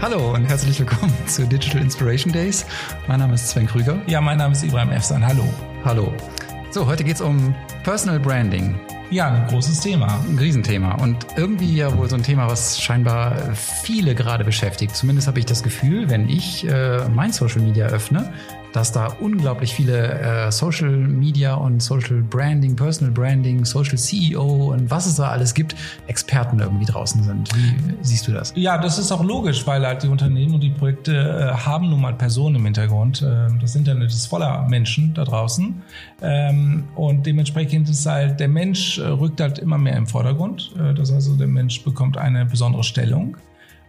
Hallo und herzlich willkommen zu Digital Inspiration Days. Mein Name ist Sven Krüger. Ja, mein Name ist Ibrahim Efsan. Hallo. Hallo. So, heute geht es um Personal Branding. Ja, ein großes Thema. Ein Riesenthema. Und irgendwie ja wohl so ein Thema, was scheinbar viele gerade beschäftigt. Zumindest habe ich das Gefühl, wenn ich äh, mein Social Media öffne, dass da unglaublich viele äh, Social Media und Social Branding, Personal Branding, Social CEO und was es da alles gibt, Experten irgendwie draußen sind. Wie siehst du das? Ja, das ist auch logisch, weil halt die Unternehmen und die Projekte äh, haben nun mal Personen im Hintergrund. Ähm, das Internet ist voller Menschen da draußen. Ähm, und dementsprechend ist halt der Mensch äh, rückt halt immer mehr im Vordergrund. Äh, das heißt, also der Mensch bekommt eine besondere Stellung.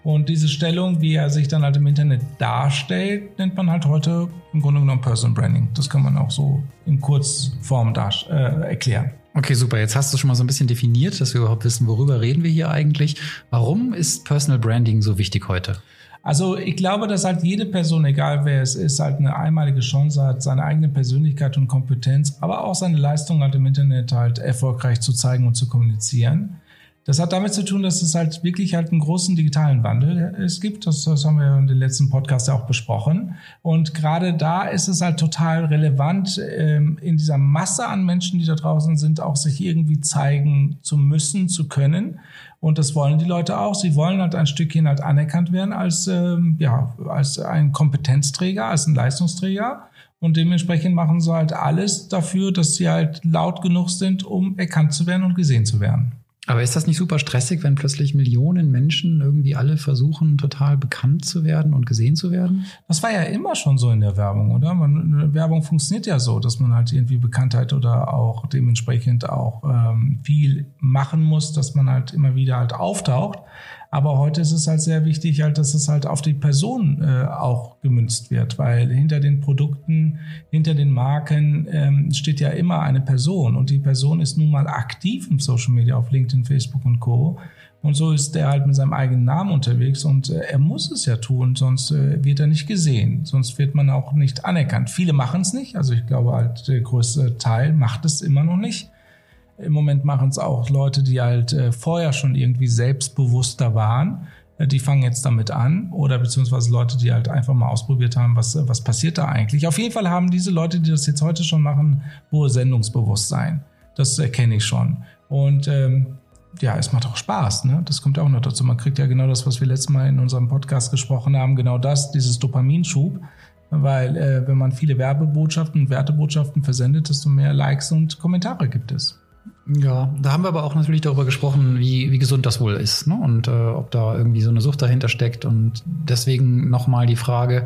Und diese Stellung, wie er sich dann halt im Internet darstellt, nennt man halt heute im Grunde genommen Personal Branding. Das kann man auch so in Kurzform äh, erklären. Okay, super. Jetzt hast du schon mal so ein bisschen definiert, dass wir überhaupt wissen, worüber reden wir hier eigentlich. Warum ist Personal Branding so wichtig heute? Also ich glaube, dass halt jede Person, egal wer es ist, halt eine einmalige Chance hat, seine eigene Persönlichkeit und Kompetenz, aber auch seine Leistung halt im Internet halt erfolgreich zu zeigen und zu kommunizieren. Das hat damit zu tun, dass es halt wirklich halt einen großen digitalen Wandel es gibt. Das, das haben wir in den letzten Podcasts ja auch besprochen. Und gerade da ist es halt total relevant, ähm, in dieser Masse an Menschen, die da draußen sind, auch sich irgendwie zeigen zu müssen, zu können. Und das wollen die Leute auch. Sie wollen halt ein Stückchen halt anerkannt werden als, ähm, ja, als ein Kompetenzträger, als ein Leistungsträger. Und dementsprechend machen sie halt alles dafür, dass sie halt laut genug sind, um erkannt zu werden und gesehen zu werden. Aber ist das nicht super stressig, wenn plötzlich Millionen Menschen irgendwie alle versuchen, total bekannt zu werden und gesehen zu werden? Das war ja immer schon so in der Werbung, oder? Man, Werbung funktioniert ja so, dass man halt irgendwie Bekanntheit oder auch dementsprechend auch ähm, viel machen muss, dass man halt immer wieder halt auftaucht. Aber heute ist es halt sehr wichtig, halt, dass es halt auf die Person äh, auch gemünzt wird, weil hinter den Produkten, hinter den Marken ähm, steht ja immer eine Person und die Person ist nun mal aktiv im Social Media auf LinkedIn, Facebook und Co. Und so ist er halt mit seinem eigenen Namen unterwegs und äh, er muss es ja tun, sonst äh, wird er nicht gesehen, sonst wird man auch nicht anerkannt. Viele machen es nicht, also ich glaube halt der größte Teil macht es immer noch nicht. Im Moment machen es auch Leute, die halt äh, vorher schon irgendwie selbstbewusster waren. Äh, die fangen jetzt damit an. Oder beziehungsweise Leute, die halt einfach mal ausprobiert haben, was, was passiert da eigentlich. Auf jeden Fall haben diese Leute, die das jetzt heute schon machen, hohe Sendungsbewusstsein. Das erkenne ich schon. Und ähm, ja, es macht auch Spaß. Ne? Das kommt auch noch dazu. Man kriegt ja genau das, was wir letztes Mal in unserem Podcast gesprochen haben, genau das, dieses Dopaminschub. Weil äh, wenn man viele Werbebotschaften und Wertebotschaften versendet, desto mehr Likes und Kommentare gibt es. Ja, da haben wir aber auch natürlich darüber gesprochen, wie, wie gesund das wohl ist ne? und äh, ob da irgendwie so eine Sucht dahinter steckt. Und deswegen nochmal die Frage,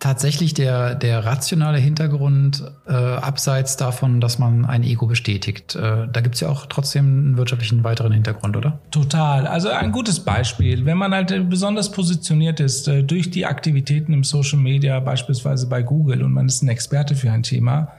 tatsächlich der, der rationale Hintergrund, äh, abseits davon, dass man ein Ego bestätigt. Äh, da gibt's ja auch trotzdem einen wirtschaftlichen weiteren Hintergrund, oder? Total. Also ein gutes Beispiel. Wenn man halt besonders positioniert ist äh, durch die Aktivitäten im Social Media, beispielsweise bei Google, und man ist ein Experte für ein Thema,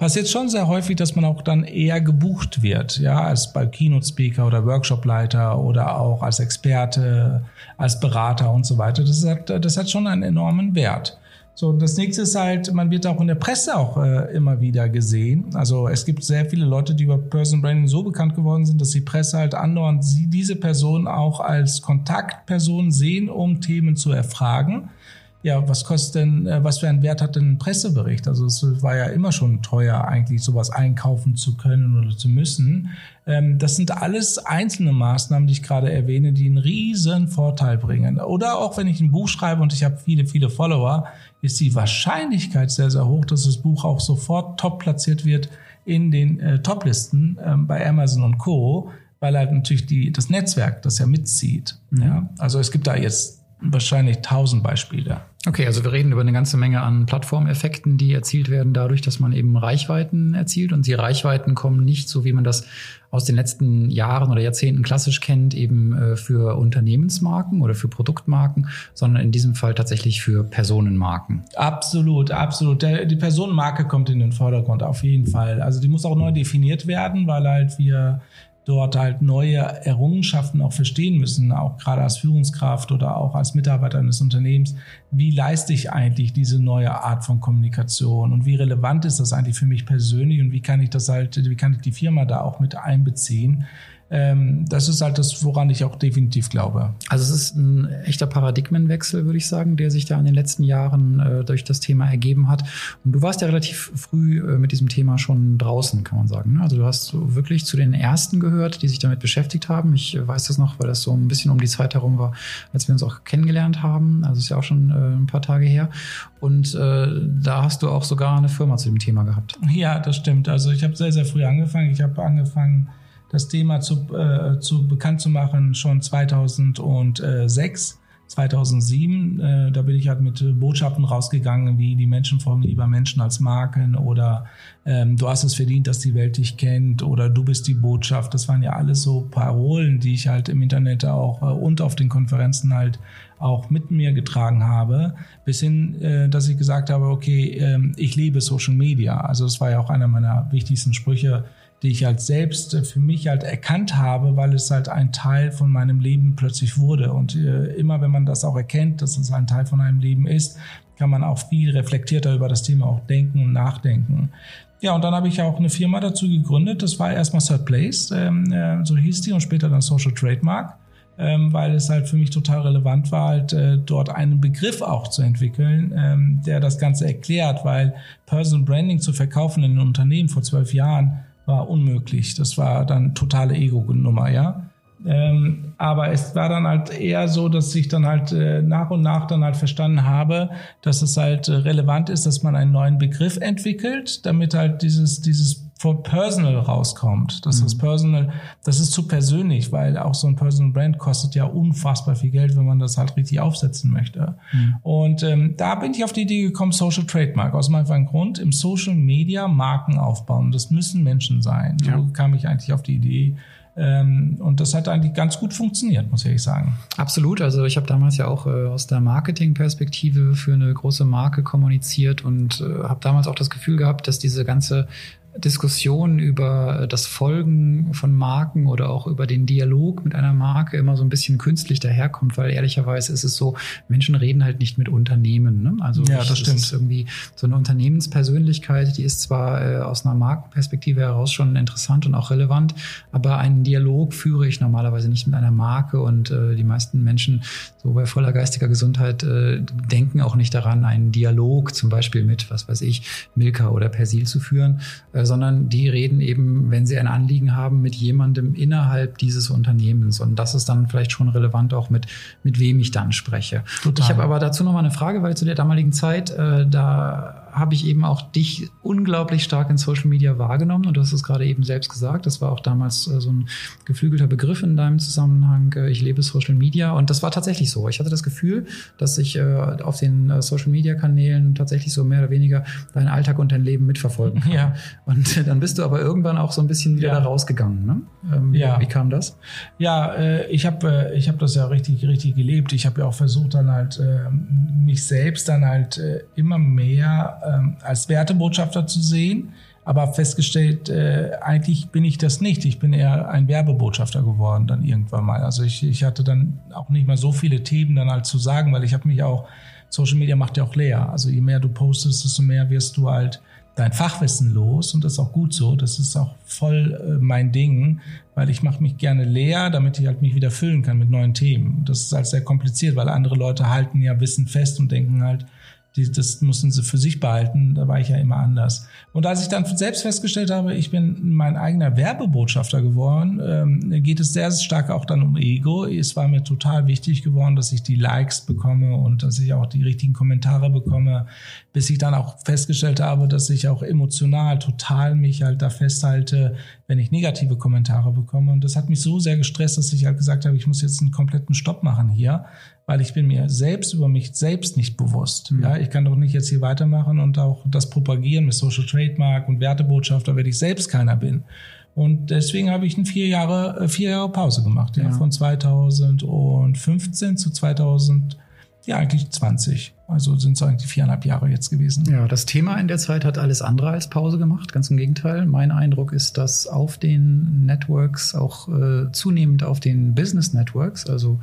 passiert schon sehr häufig, dass man auch dann eher gebucht wird, ja, als bei Keynote Speaker oder Workshopleiter oder auch als Experte, als Berater und so weiter. Das hat, das hat schon einen enormen Wert. So, das nächste ist halt, man wird auch in der Presse auch äh, immer wieder gesehen. Also es gibt sehr viele Leute, die über Person Branding so bekannt geworden sind, dass die Presse halt andauernd sie, diese Person auch als Kontaktperson sehen, um Themen zu erfragen ja, was kostet denn, äh, was für einen Wert hat denn ein Pressebericht? Also es war ja immer schon teuer, eigentlich sowas einkaufen zu können oder zu müssen. Ähm, das sind alles einzelne Maßnahmen, die ich gerade erwähne, die einen riesen Vorteil bringen. Oder auch wenn ich ein Buch schreibe und ich habe viele, viele Follower, ist die Wahrscheinlichkeit sehr, sehr hoch, dass das Buch auch sofort top platziert wird in den äh, Toplisten äh, bei Amazon und Co., weil halt natürlich die, das Netzwerk das ja mitzieht. Mhm. Ja? Also es gibt da jetzt wahrscheinlich tausend Beispiele. Okay, also wir reden über eine ganze Menge an Plattformeffekten, die erzielt werden dadurch, dass man eben Reichweiten erzielt. Und die Reichweiten kommen nicht, so wie man das aus den letzten Jahren oder Jahrzehnten klassisch kennt, eben äh, für Unternehmensmarken oder für Produktmarken, sondern in diesem Fall tatsächlich für Personenmarken. Absolut, absolut. die Personenmarke kommt in den Vordergrund, auf jeden Fall. Also die muss auch neu definiert werden, weil halt wir dort halt neue Errungenschaften auch verstehen müssen, auch gerade als Führungskraft oder auch als Mitarbeiter eines Unternehmens. Wie leiste ich eigentlich diese neue Art von Kommunikation und wie relevant ist das eigentlich für mich persönlich und wie kann ich das halt, wie kann ich die Firma da auch mit einbeziehen? Ähm, das ist halt das, woran ich auch definitiv glaube. Also es ist ein echter Paradigmenwechsel, würde ich sagen, der sich da in den letzten Jahren äh, durch das Thema ergeben hat. Und du warst ja relativ früh äh, mit diesem Thema schon draußen, kann man sagen. Ne? Also du hast wirklich zu den ersten gehört, die sich damit beschäftigt haben. Ich weiß das noch, weil das so ein bisschen um die Zeit herum war, als wir uns auch kennengelernt haben. Also ist ja auch schon äh, ein paar Tage her. Und äh, da hast du auch sogar eine Firma zu dem Thema gehabt. Ja, das stimmt. Also ich habe sehr, sehr früh angefangen. Ich habe angefangen das Thema zu, äh, zu bekannt zu machen schon 2006. 2007, äh, da bin ich halt mit Botschaften rausgegangen, wie die Menschen folgen lieber Menschen als Marken oder ähm, du hast es verdient, dass die Welt dich kennt oder du bist die Botschaft. Das waren ja alles so Parolen, die ich halt im Internet auch äh, und auf den Konferenzen halt auch mit mir getragen habe, bis hin, äh, dass ich gesagt habe, okay, äh, ich liebe Social Media. Also das war ja auch einer meiner wichtigsten Sprüche die ich halt selbst äh, für mich halt erkannt habe, weil es halt ein Teil von meinem Leben plötzlich wurde. Und äh, immer wenn man das auch erkennt, dass es ein Teil von einem Leben ist, kann man auch viel reflektierter über das Thema auch denken und nachdenken. Ja, und dann habe ich auch eine Firma dazu gegründet. Das war erstmal Third Place, ähm, äh, so hieß die, und später dann Social Trademark, ähm, weil es halt für mich total relevant war, halt äh, dort einen Begriff auch zu entwickeln, ähm, der das Ganze erklärt, weil Personal Branding zu verkaufen in einem Unternehmen vor zwölf Jahren war unmöglich. Das war dann totale Ego-Nummer, ja. Ähm, aber es war dann halt eher so, dass ich dann halt äh, nach und nach dann halt verstanden habe, dass es halt äh, relevant ist, dass man einen neuen Begriff entwickelt, damit halt dieses, dieses von Personal rauskommt. Das mhm. ist Personal, das ist zu persönlich, weil auch so ein Personal Brand kostet ja unfassbar viel Geld, wenn man das halt richtig aufsetzen möchte. Mhm. Und ähm, da bin ich auf die Idee gekommen, Social Trademark. Aus meinem einfachen Grund, im Social Media Marken aufbauen. Das müssen Menschen sein. Ja. So kam ich eigentlich auf die Idee, ähm, und das hat eigentlich ganz gut funktioniert, muss ich sagen. Absolut. Also ich habe damals ja auch äh, aus der Marketingperspektive für eine große Marke kommuniziert und äh, habe damals auch das Gefühl gehabt, dass diese ganze Diskussion über das Folgen von Marken oder auch über den Dialog mit einer Marke immer so ein bisschen künstlich daherkommt, weil ehrlicherweise ist es so, Menschen reden halt nicht mit Unternehmen. Ne? Also ja, das stimmt. ist irgendwie so eine Unternehmenspersönlichkeit, die ist zwar äh, aus einer Markenperspektive heraus schon interessant und auch relevant, aber einen Dialog führe ich normalerweise nicht mit einer Marke und äh, die meisten Menschen so bei voller geistiger Gesundheit äh, denken auch nicht daran, einen Dialog zum Beispiel mit, was weiß ich, Milka oder Persil zu führen äh, sondern die reden eben, wenn sie ein Anliegen haben, mit jemandem innerhalb dieses Unternehmens. Und das ist dann vielleicht schon relevant auch mit, mit wem ich dann spreche. Total. Ich habe aber dazu noch mal eine Frage, weil zu der damaligen Zeit, äh, da habe ich eben auch dich unglaublich stark in Social Media wahrgenommen und du hast es gerade eben selbst gesagt. Das war auch damals äh, so ein geflügelter Begriff in deinem Zusammenhang. Äh, ich lebe Social Media und das war tatsächlich so. Ich hatte das Gefühl, dass ich äh, auf den äh, Social Media Kanälen tatsächlich so mehr oder weniger deinen Alltag und dein Leben mitverfolgen kann. Ja. Und dann bist du aber irgendwann auch so ein bisschen wieder ja. da rausgegangen. Ne? Ähm, ja. Wie kam das? Ja, äh, ich habe äh, ich hab das ja richtig, richtig gelebt. Ich habe ja auch versucht, dann halt äh, mich selbst dann halt äh, immer mehr ähm, als Wertebotschafter zu sehen, aber festgestellt, äh, eigentlich bin ich das nicht. Ich bin eher ein Werbebotschafter geworden dann irgendwann mal. Also ich, ich hatte dann auch nicht mal so viele Themen dann halt zu sagen, weil ich habe mich auch, Social Media macht ja auch leer. Also je mehr du postest, desto mehr wirst du halt dein Fachwissen los und das ist auch gut so. Das ist auch voll äh, mein Ding, weil ich mache mich gerne leer, damit ich halt mich wieder füllen kann mit neuen Themen. Das ist halt sehr kompliziert, weil andere Leute halten ja Wissen fest und denken halt, die, das mussten sie für sich behalten, da war ich ja immer anders. Und als ich dann selbst festgestellt habe, ich bin mein eigener Werbebotschafter geworden, ähm, geht es sehr stark auch dann um Ego. Es war mir total wichtig geworden, dass ich die Likes bekomme und dass ich auch die richtigen Kommentare bekomme, bis ich dann auch festgestellt habe, dass ich auch emotional total mich halt da festhalte, wenn ich negative Kommentare bekomme. Und das hat mich so sehr gestresst, dass ich halt gesagt habe, ich muss jetzt einen kompletten Stopp machen hier weil ich bin mir selbst über mich selbst nicht bewusst. Mhm. Ja, ich kann doch nicht jetzt hier weitermachen und auch das propagieren mit Social Trademark und Wertebotschafter, wenn ich selbst keiner bin. Und deswegen habe ich eine vier Jahre, äh, vier Jahre Pause gemacht, ja, ja. von 2015 zu 2000 ja, eigentlich 20. Also sind es eigentlich viereinhalb Jahre jetzt gewesen. Ja, das Thema in der Zeit hat alles andere als Pause gemacht. Ganz im Gegenteil. Mein Eindruck ist, dass auf den Networks, auch äh, zunehmend auf den Business Networks, also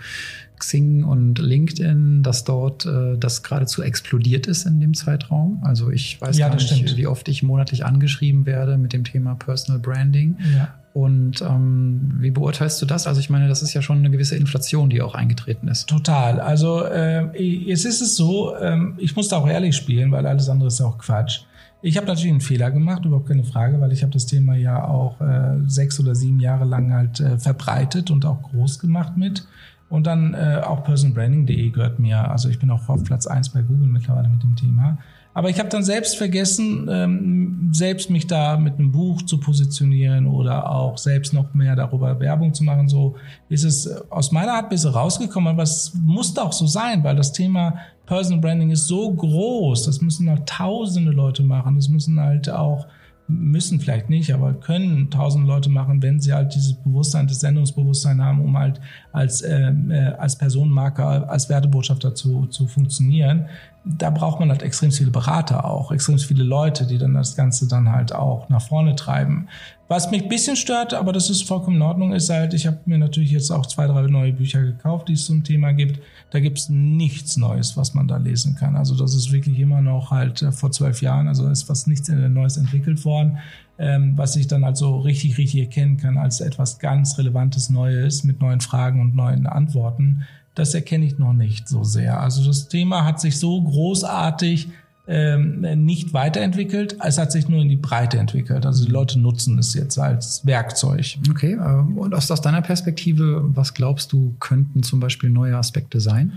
Xing und LinkedIn, dass dort äh, das geradezu explodiert ist in dem Zeitraum. Also ich weiß ja, gar nicht, stimmt. wie oft ich monatlich angeschrieben werde mit dem Thema Personal Branding. Ja. Und ähm, wie beurteilst du das? Also ich meine, das ist ja schon eine gewisse Inflation, die auch eingetreten ist. Total. Also äh, jetzt ist es so, ähm, ich muss da auch ehrlich spielen, weil alles andere ist auch Quatsch. Ich habe natürlich einen Fehler gemacht, überhaupt keine Frage, weil ich habe das Thema ja auch äh, sechs oder sieben Jahre lang halt äh, verbreitet und auch groß gemacht mit. Und dann äh, auch personbranding.de gehört mir. Also ich bin auch auf Platz eins bei Google mittlerweile mit dem Thema. Aber ich habe dann selbst vergessen, ähm, selbst mich da mit einem Buch zu positionieren oder auch selbst noch mehr darüber Werbung zu machen. So ist es äh, aus meiner Art bisschen rausgekommen, aber es musste auch so sein, weil das Thema Personal Branding ist so groß. Das müssen halt tausende Leute machen. Das müssen halt auch müssen vielleicht nicht, aber können tausend Leute machen, wenn sie halt dieses Bewusstsein, das Sendungsbewusstsein haben, um halt als, äh, äh als Personenmarker, als Wertebotschafter zu, zu funktionieren. Da braucht man halt extrem viele Berater auch, extrem viele Leute, die dann das Ganze dann halt auch nach vorne treiben. Was mich ein bisschen stört, aber das ist vollkommen in Ordnung, ist halt, ich habe mir natürlich jetzt auch zwei, drei neue Bücher gekauft, die es zum Thema gibt. Da gibt es nichts Neues, was man da lesen kann. Also das ist wirklich immer noch halt äh, vor zwölf Jahren, also ist fast nichts Neues entwickelt worden, ähm, was ich dann halt so richtig, richtig erkennen kann als etwas ganz Relevantes Neues mit neuen Fragen und neuen Antworten. Das erkenne ich noch nicht so sehr. Also das Thema hat sich so großartig ähm, nicht weiterentwickelt, es hat sich nur in die Breite entwickelt. Also die Leute nutzen es jetzt als Werkzeug. Okay, ähm, und aus, aus deiner Perspektive, was glaubst du, könnten zum Beispiel neue Aspekte sein?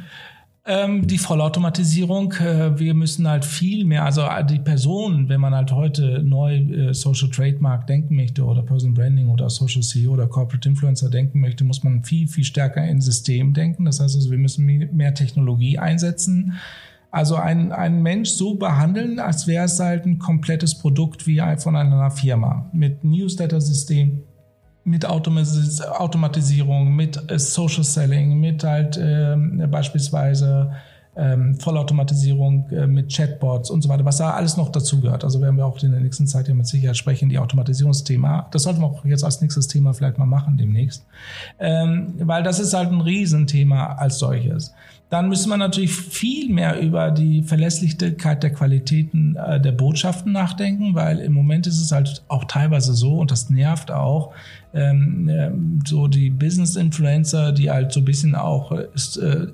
Ähm, die Vollautomatisierung. Äh, wir müssen halt viel mehr, also die Person, wenn man halt heute neu äh, Social Trademark denken möchte oder Personal Branding oder Social CEO oder Corporate Influencer denken möchte, muss man viel, viel stärker in System denken. Das heißt also, wir müssen mehr Technologie einsetzen. Also ein, ein Mensch so behandeln, als wäre es halt ein komplettes Produkt wie von einer Firma mit Newsletter-System, mit Automatis Automatisierung, mit äh, Social Selling, mit halt äh, beispielsweise ähm, Vollautomatisierung äh, mit Chatbots und so weiter, was da alles noch dazu gehört. Also werden wir auch in der nächsten Zeit ja mit Sicherheit sprechen, die Automatisierungsthema. Das sollten wir auch jetzt als nächstes Thema vielleicht mal machen demnächst. Ähm, weil das ist halt ein Riesenthema als solches. Dann müssen wir natürlich viel mehr über die Verlässlichkeit der Qualitäten äh, der Botschaften nachdenken, weil im Moment ist es halt auch teilweise so, und das nervt auch, ähm, äh, so die Business-Influencer, die halt so ein bisschen auch äh,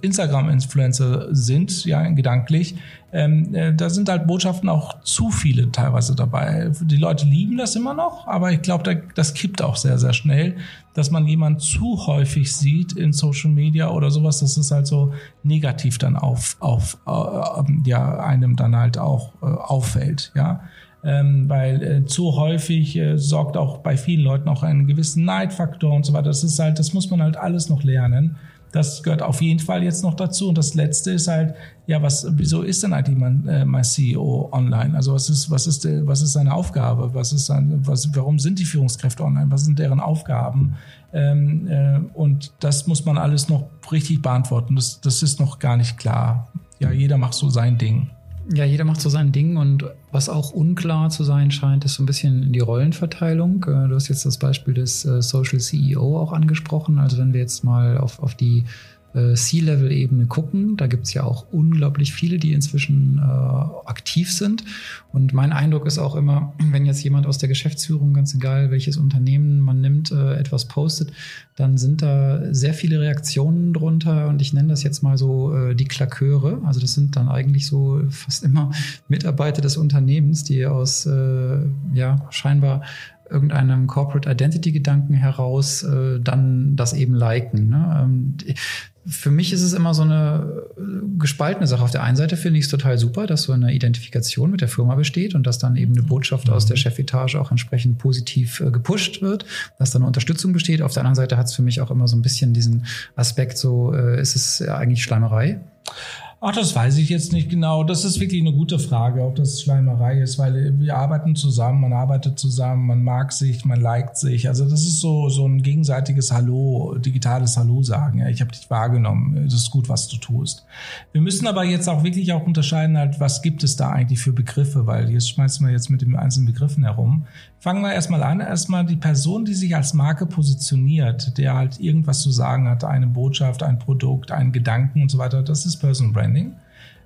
Instagram-Influencer sind, ja, gedanklich, ähm, äh, da sind halt Botschaften auch zu viele teilweise dabei. Die Leute lieben das immer noch, aber ich glaube, da, das kippt auch sehr, sehr schnell, dass man jemanden zu häufig sieht in Social Media oder sowas, dass es halt so negativ dann auf, auf äh, ja, einem dann halt auch äh, auffällt, ja ähm, weil äh, zu häufig äh, sorgt auch bei vielen Leuten auch einen gewissen Neidfaktor und so weiter. Das ist halt, das muss man halt alles noch lernen. Das gehört auf jeden Fall jetzt noch dazu. Und das Letzte ist halt, ja, was, wieso ist denn eigentlich mein, äh, mein CEO online? Also was ist, was ist, äh, was ist seine Aufgabe? Was ist sein, was, warum sind die Führungskräfte online? Was sind deren Aufgaben? Ähm, äh, und das muss man alles noch richtig beantworten. Das, das ist noch gar nicht klar. Ja, jeder macht so sein Ding. Ja, jeder macht so sein Ding und was auch unklar zu sein scheint, ist so ein bisschen die Rollenverteilung. Äh, du hast jetzt das Beispiel des äh, Social CEO auch angesprochen. Also wenn wir jetzt mal auf, auf die äh, C-Level-Ebene gucken. Da gibt es ja auch unglaublich viele, die inzwischen äh, aktiv sind. Und mein Eindruck ist auch immer, wenn jetzt jemand aus der Geschäftsführung, ganz egal welches Unternehmen man nimmt, äh, etwas postet, dann sind da sehr viele Reaktionen drunter. Und ich nenne das jetzt mal so äh, die Klaköre. Also das sind dann eigentlich so fast immer Mitarbeiter des Unternehmens, die aus äh, ja scheinbar irgendeinem Corporate Identity Gedanken heraus äh, dann das eben liken. Ne? Ähm, für mich ist es immer so eine äh, gespaltene Sache. Auf der einen Seite finde ich es total super, dass so eine Identifikation mit der Firma besteht und dass dann eben eine Botschaft aus der mhm. Chefetage auch entsprechend positiv äh, gepusht wird, dass da eine Unterstützung besteht. Auf der anderen Seite hat es für mich auch immer so ein bisschen diesen Aspekt, so äh, ist es ja eigentlich Schleimerei. Ach, das weiß ich jetzt nicht genau. Das ist wirklich eine gute Frage, ob das Schleimerei ist, weil wir arbeiten zusammen, man arbeitet zusammen, man mag sich, man liked sich. Also das ist so, so ein gegenseitiges Hallo, digitales Hallo sagen. Ja, ich habe dich wahrgenommen, es ist gut, was du tust. Wir müssen aber jetzt auch wirklich auch unterscheiden, halt, was gibt es da eigentlich für Begriffe, weil jetzt schmeißen wir jetzt mit den einzelnen Begriffen herum. Fangen wir erstmal an. Erstmal die Person, die sich als Marke positioniert, der halt irgendwas zu sagen hat, eine Botschaft, ein Produkt, einen Gedanken und so weiter, das ist Personal Branding.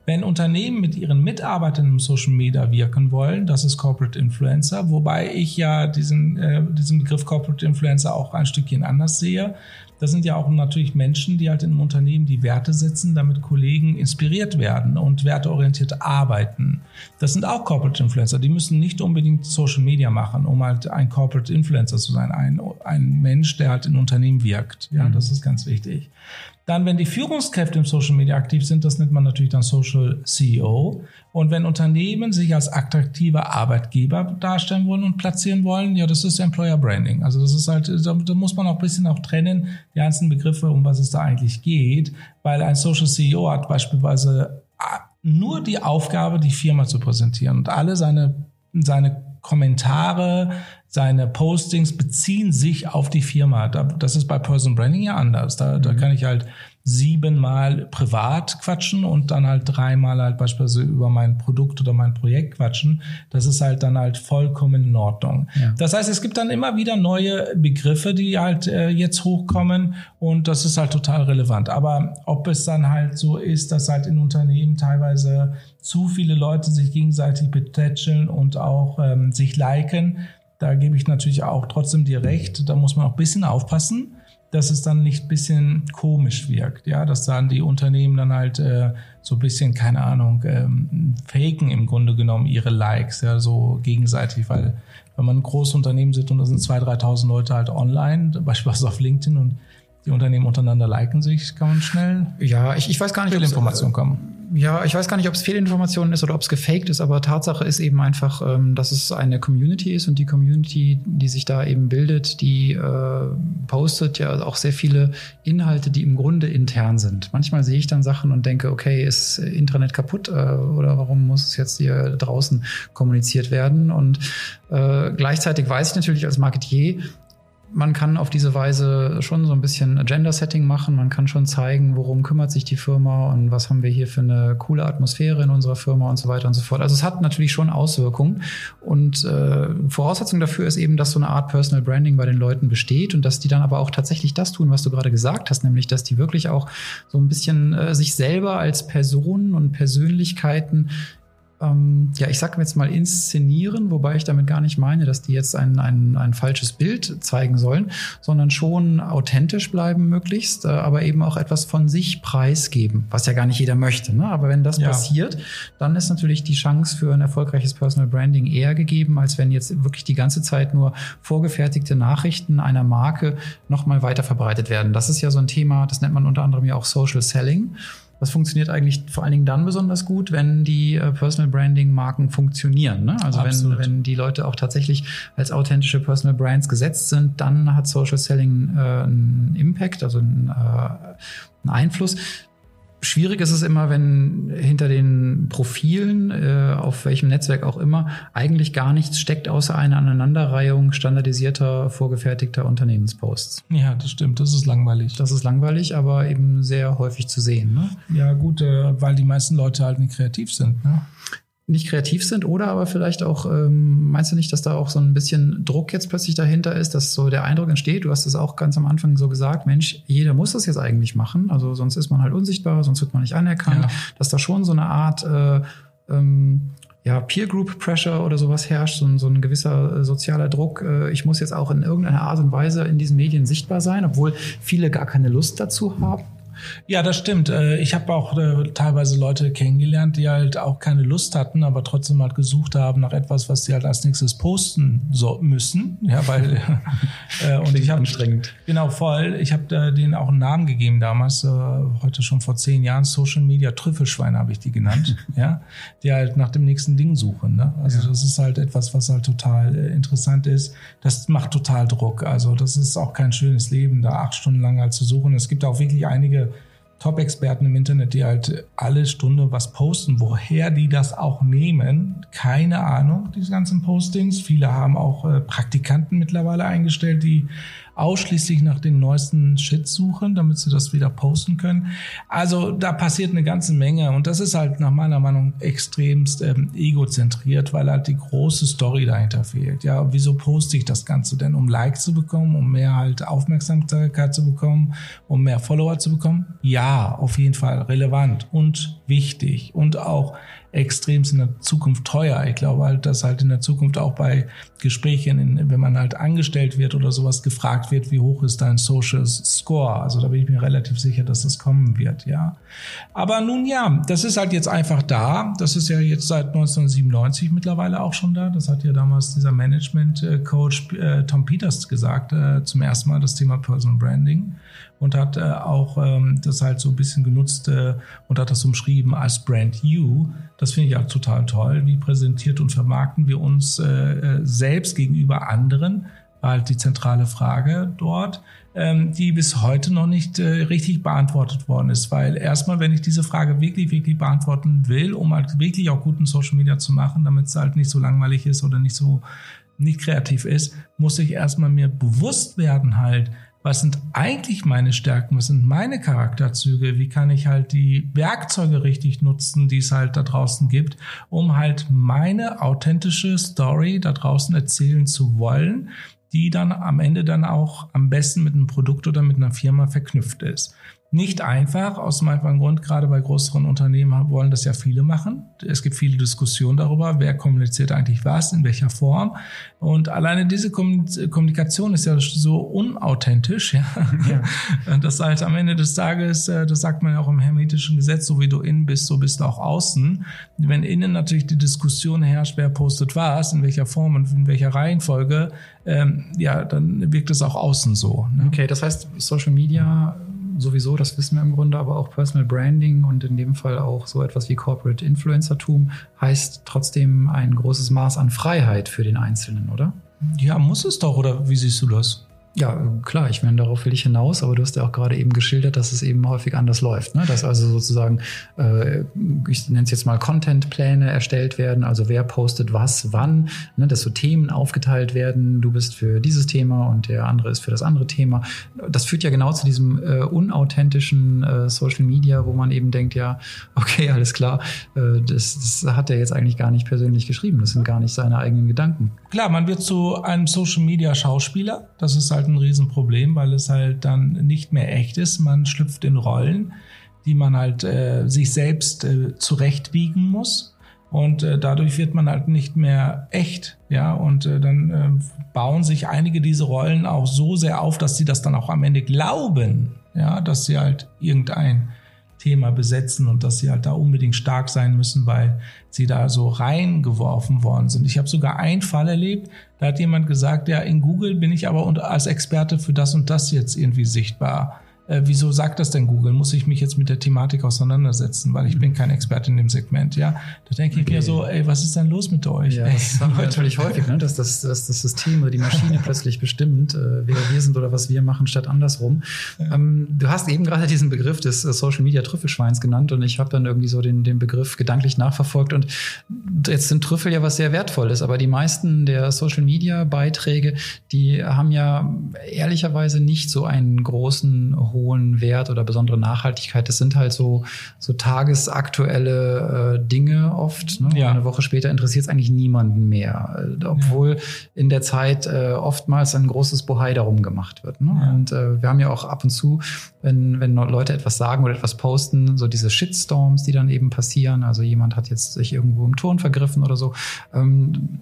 Wenn Unternehmen mit ihren Mitarbeitern im Social Media wirken wollen, das ist Corporate Influencer, wobei ich ja diesen, äh, diesen Begriff Corporate Influencer auch ein Stückchen anders sehe. Das sind ja auch natürlich Menschen, die halt in einem Unternehmen die Werte setzen, damit Kollegen inspiriert werden und werteorientiert arbeiten. Das sind auch Corporate Influencer. Die müssen nicht unbedingt Social Media machen, um halt ein Corporate Influencer zu sein. Ein, ein Mensch, der halt in Unternehmen wirkt. Ja, mhm. das ist ganz wichtig. Dann, wenn die Führungskräfte im Social Media aktiv sind, das nennt man natürlich dann Social CEO. Und wenn Unternehmen sich als attraktiver Arbeitgeber darstellen wollen und platzieren wollen, ja, das ist Employer Branding. Also das ist halt, da, da muss man auch ein bisschen auch trennen, die einzelnen Begriffe, um was es da eigentlich geht, weil ein Social CEO hat beispielsweise nur die Aufgabe, die Firma zu präsentieren und alle seine, seine Kommentare, seine Postings beziehen sich auf die Firma. Das ist bei Person Branding ja anders. Da, mhm. da kann ich halt siebenmal privat quatschen und dann halt dreimal halt beispielsweise über mein Produkt oder mein Projekt quatschen. Das ist halt dann halt vollkommen in Ordnung. Ja. Das heißt, es gibt dann immer wieder neue Begriffe, die halt äh, jetzt hochkommen und das ist halt total relevant. Aber ob es dann halt so ist, dass halt in Unternehmen teilweise zu viele Leute sich gegenseitig betätscheln und auch ähm, sich liken, da gebe ich natürlich auch trotzdem dir recht. Da muss man auch ein bisschen aufpassen dass es dann nicht bisschen komisch wirkt, ja, dass dann die Unternehmen dann halt äh, so ein bisschen, keine Ahnung, ähm, faken im Grunde genommen ihre Likes, ja, so gegenseitig, weil wenn man ein großes Unternehmen sieht und da sind 2.000, 3.000 Leute halt online, beispielsweise auf LinkedIn und die Unternehmen untereinander liken sich, kann man schnell ja, ich, ich weiß gar nicht, Informationen kommen ja, ich weiß gar nicht, ob es Fehlinformationen ist oder ob es gefaked ist, aber Tatsache ist eben einfach, ähm, dass es eine Community ist und die Community, die sich da eben bildet, die äh, postet ja auch sehr viele Inhalte, die im Grunde intern sind. Manchmal sehe ich dann Sachen und denke, okay, ist Intranet kaputt äh, oder warum muss es jetzt hier draußen kommuniziert werden? Und äh, gleichzeitig weiß ich natürlich als Marketier, man kann auf diese Weise schon so ein bisschen Agenda-Setting machen. Man kann schon zeigen, worum kümmert sich die Firma und was haben wir hier für eine coole Atmosphäre in unserer Firma und so weiter und so fort. Also es hat natürlich schon Auswirkungen. Und äh, Voraussetzung dafür ist eben, dass so eine Art Personal Branding bei den Leuten besteht und dass die dann aber auch tatsächlich das tun, was du gerade gesagt hast, nämlich dass die wirklich auch so ein bisschen äh, sich selber als Personen und Persönlichkeiten ähm, ja, ich sag jetzt mal inszenieren, wobei ich damit gar nicht meine, dass die jetzt ein, ein, ein falsches Bild zeigen sollen, sondern schon authentisch bleiben möglichst, äh, aber eben auch etwas von sich preisgeben, was ja gar nicht jeder möchte. Ne? Aber wenn das ja. passiert, dann ist natürlich die Chance für ein erfolgreiches Personal Branding eher gegeben, als wenn jetzt wirklich die ganze Zeit nur vorgefertigte Nachrichten einer Marke nochmal weiter verbreitet werden. Das ist ja so ein Thema, das nennt man unter anderem ja auch Social Selling. Das funktioniert eigentlich vor allen Dingen dann besonders gut, wenn die äh, Personal Branding Marken funktionieren. Ne? Also wenn, wenn die Leute auch tatsächlich als authentische Personal Brands gesetzt sind, dann hat Social Selling äh, einen Impact, also einen, äh, einen Einfluss. Schwierig ist es immer, wenn hinter den Profilen, äh, auf welchem Netzwerk auch immer, eigentlich gar nichts steckt, außer einer Aneinanderreihung standardisierter, vorgefertigter Unternehmensposts. Ja, das stimmt. Das ist langweilig. Das ist langweilig, aber eben sehr häufig zu sehen. Ne? Ja, gut, äh, weil die meisten Leute halt nicht kreativ sind. Ne? Nicht kreativ sind oder aber vielleicht auch, ähm, meinst du nicht, dass da auch so ein bisschen Druck jetzt plötzlich dahinter ist, dass so der Eindruck entsteht, du hast es auch ganz am Anfang so gesagt, Mensch, jeder muss das jetzt eigentlich machen, also sonst ist man halt unsichtbar, sonst wird man nicht anerkannt, ja. dass da schon so eine Art äh, ähm, ja, Peer Group Pressure oder sowas herrscht, so ein, so ein gewisser äh, sozialer Druck. Äh, ich muss jetzt auch in irgendeiner Art und Weise in diesen Medien sichtbar sein, obwohl viele gar keine Lust dazu haben. Ja, das stimmt. Äh, ich habe auch äh, teilweise Leute kennengelernt, die halt auch keine Lust hatten, aber trotzdem halt gesucht haben nach etwas, was sie halt als nächstes posten so müssen. Ja, weil äh, und ich habe anstrengend. Genau voll. Ich habe denen auch einen Namen gegeben damals, heute schon vor zehn Jahren. Social Media Trüffelschweine habe ich die genannt. ja, die halt nach dem nächsten Ding suchen. Ne? Also ja. das ist halt etwas, was halt total interessant ist. Das macht total Druck. Also das ist auch kein schönes Leben, da acht Stunden lang halt zu suchen. Es gibt auch wirklich einige Top-Experten im Internet, die halt alle Stunde was posten. Woher die das auch nehmen, keine Ahnung, diese ganzen Postings. Viele haben auch äh, Praktikanten mittlerweile eingestellt, die ausschließlich nach den neuesten Shit suchen, damit sie das wieder posten können. Also da passiert eine ganze Menge und das ist halt nach meiner Meinung extremst ähm, egozentriert, weil halt die große Story dahinter fehlt. Ja, wieso poste ich das Ganze denn? Um Likes zu bekommen, um mehr halt Aufmerksamkeit zu bekommen, um mehr Follower zu bekommen? Ja, auf jeden Fall relevant und wichtig und auch extrem in der Zukunft teuer. Ich glaube halt, dass halt in der Zukunft auch bei Gesprächen, wenn man halt angestellt wird oder sowas gefragt wird, wie hoch ist dein Social Score? Also da bin ich mir relativ sicher, dass das kommen wird, ja. Aber nun ja, das ist halt jetzt einfach da. Das ist ja jetzt seit 1997 mittlerweile auch schon da. Das hat ja damals dieser Management-Coach äh, Tom Peters gesagt, äh, zum ersten Mal das Thema Personal Branding und hat äh, auch ähm, das halt so ein bisschen genutzt äh, und hat das umschrieben als Brand You. Das finde ich auch total toll. Wie präsentiert und vermarkten wir uns äh, äh, selbst gegenüber anderen? War halt die zentrale Frage dort, ähm, die bis heute noch nicht äh, richtig beantwortet worden ist. Weil erstmal, wenn ich diese Frage wirklich, wirklich beantworten will, um halt wirklich auch guten Social Media zu machen, damit es halt nicht so langweilig ist oder nicht so nicht kreativ ist, muss ich erstmal mir bewusst werden halt, was sind eigentlich meine Stärken, was sind meine Charakterzüge, wie kann ich halt die Werkzeuge richtig nutzen, die es halt da draußen gibt, um halt meine authentische Story da draußen erzählen zu wollen, die dann am Ende dann auch am besten mit einem Produkt oder mit einer Firma verknüpft ist. Nicht einfach, aus dem einfachen Grund, gerade bei größeren Unternehmen wollen das ja viele machen. Es gibt viele Diskussionen darüber, wer kommuniziert eigentlich was, in welcher Form. Und alleine diese Kommunikation ist ja so unauthentisch, ja. ja. Das halt am Ende des Tages, äh, das sagt man ja auch im hermetischen Gesetz, so wie du innen bist, so bist du auch außen. Wenn innen natürlich die Diskussion herrscht, wer postet was, in welcher Form und in welcher Reihenfolge, ähm, ja, dann wirkt es auch außen so. Ne? Okay, das heißt, Social Media sowieso, das wissen wir im Grunde, aber auch Personal Branding und in dem Fall auch so etwas wie Corporate Influencertum heißt trotzdem ein großes Maß an Freiheit für den Einzelnen, oder? Ja, muss es doch, oder wie siehst du das? Ja, klar, ich meine, darauf will ich hinaus, aber du hast ja auch gerade eben geschildert, dass es eben häufig anders läuft. Ne? Dass also sozusagen, äh, ich nenne es jetzt mal Contentpläne erstellt werden, also wer postet was, wann, ne? dass so Themen aufgeteilt werden, du bist für dieses Thema und der andere ist für das andere Thema. Das führt ja genau zu diesem äh, unauthentischen äh, Social Media, wo man eben denkt, ja, okay, alles klar, äh, das, das hat er jetzt eigentlich gar nicht persönlich geschrieben, das sind gar nicht seine eigenen Gedanken. Klar, man wird zu einem Social Media Schauspieler, das ist halt halt ein Riesenproblem, weil es halt dann nicht mehr echt ist. Man schlüpft in Rollen, die man halt äh, sich selbst äh, zurechtbiegen muss. Und äh, dadurch wird man halt nicht mehr echt, ja. Und äh, dann äh, bauen sich einige diese Rollen auch so sehr auf, dass sie das dann auch am Ende glauben, ja, dass sie halt irgendein Thema besetzen und dass sie halt da unbedingt stark sein müssen, weil sie da so reingeworfen worden sind. Ich habe sogar einen Fall erlebt, da hat jemand gesagt, ja, in Google bin ich aber als Experte für das und das jetzt irgendwie sichtbar äh, wieso sagt das denn Google? Muss ich mich jetzt mit der Thematik auseinandersetzen, weil ich bin kein Experte in dem Segment, ja? Da denke ich okay. mir so, ey, was ist denn los mit euch? Ja, das haben wir natürlich häufig, ne? dass, das, dass das System oder die Maschine plötzlich bestimmt, äh, wer wir sind oder was wir machen, statt andersrum. Ja. Ähm, du hast eben gerade diesen Begriff des äh, Social Media Trüffelschweins genannt und ich habe dann irgendwie so den, den Begriff gedanklich nachverfolgt und jetzt sind Trüffel ja was sehr wertvolles, aber die meisten der Social Media Beiträge, die haben ja ehrlicherweise nicht so einen großen hohen Wert oder besondere Nachhaltigkeit. Das sind halt so, so tagesaktuelle äh, Dinge oft. Ne? Ja. Eine Woche später interessiert es eigentlich niemanden mehr. Äh, obwohl ja. in der Zeit äh, oftmals ein großes Bohai darum gemacht wird. Ne? Ja. Und äh, wir haben ja auch ab und zu, wenn, wenn Leute etwas sagen oder etwas posten, so diese Shitstorms, die dann eben passieren. Also jemand hat jetzt sich irgendwo im Ton vergriffen oder so. Ähm,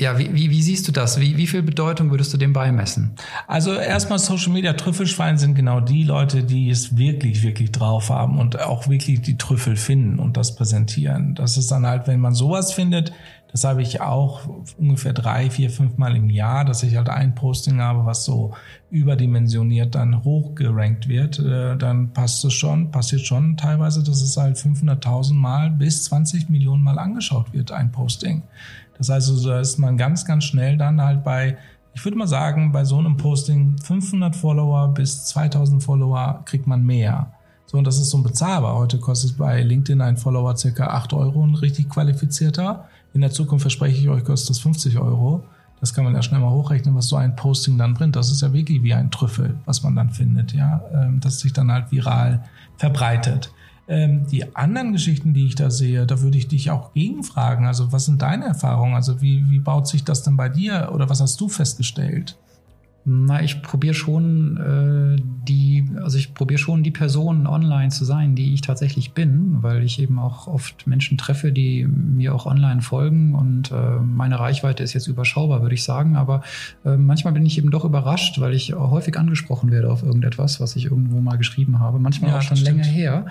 ja, wie, wie, wie siehst du das? Wie, wie viel Bedeutung würdest du dem beimessen? Also erstmal Social Media Trüffelschwein sind genau die Leute, die es wirklich, wirklich drauf haben und auch wirklich die Trüffel finden und das präsentieren. Das ist dann halt, wenn man sowas findet, das habe ich auch ungefähr drei, vier, fünf Mal im Jahr, dass ich halt ein Posting habe, was so überdimensioniert dann hochgerankt wird, äh, dann passt es schon, passiert schon teilweise, dass es halt 500.000 Mal bis 20 Millionen Mal angeschaut wird, ein Posting. Das heißt, also, da ist man ganz, ganz schnell dann halt bei, ich würde mal sagen, bei so einem Posting 500 Follower bis 2000 Follower kriegt man mehr. So, und das ist so bezahlbar. Heute kostet bei LinkedIn ein Follower circa 8 Euro, ein richtig qualifizierter. In der Zukunft verspreche ich euch, kostet das 50 Euro. Das kann man ja schnell mal hochrechnen, was so ein Posting dann bringt. Das ist ja wirklich wie ein Trüffel, was man dann findet, ja, ähm, das sich dann halt viral verbreitet. Ähm, die anderen Geschichten, die ich da sehe, da würde ich dich auch gegenfragen. Also was sind deine Erfahrungen? Also wie, wie baut sich das denn bei dir oder was hast du festgestellt? Na, ich probiere schon äh, die, also ich probiere schon die Person online zu sein, die ich tatsächlich bin, weil ich eben auch oft Menschen treffe, die mir auch online folgen und äh, meine Reichweite ist jetzt überschaubar, würde ich sagen. Aber äh, manchmal bin ich eben doch überrascht, weil ich häufig angesprochen werde auf irgendetwas, was ich irgendwo mal geschrieben habe. Manchmal ja, auch schon länger her.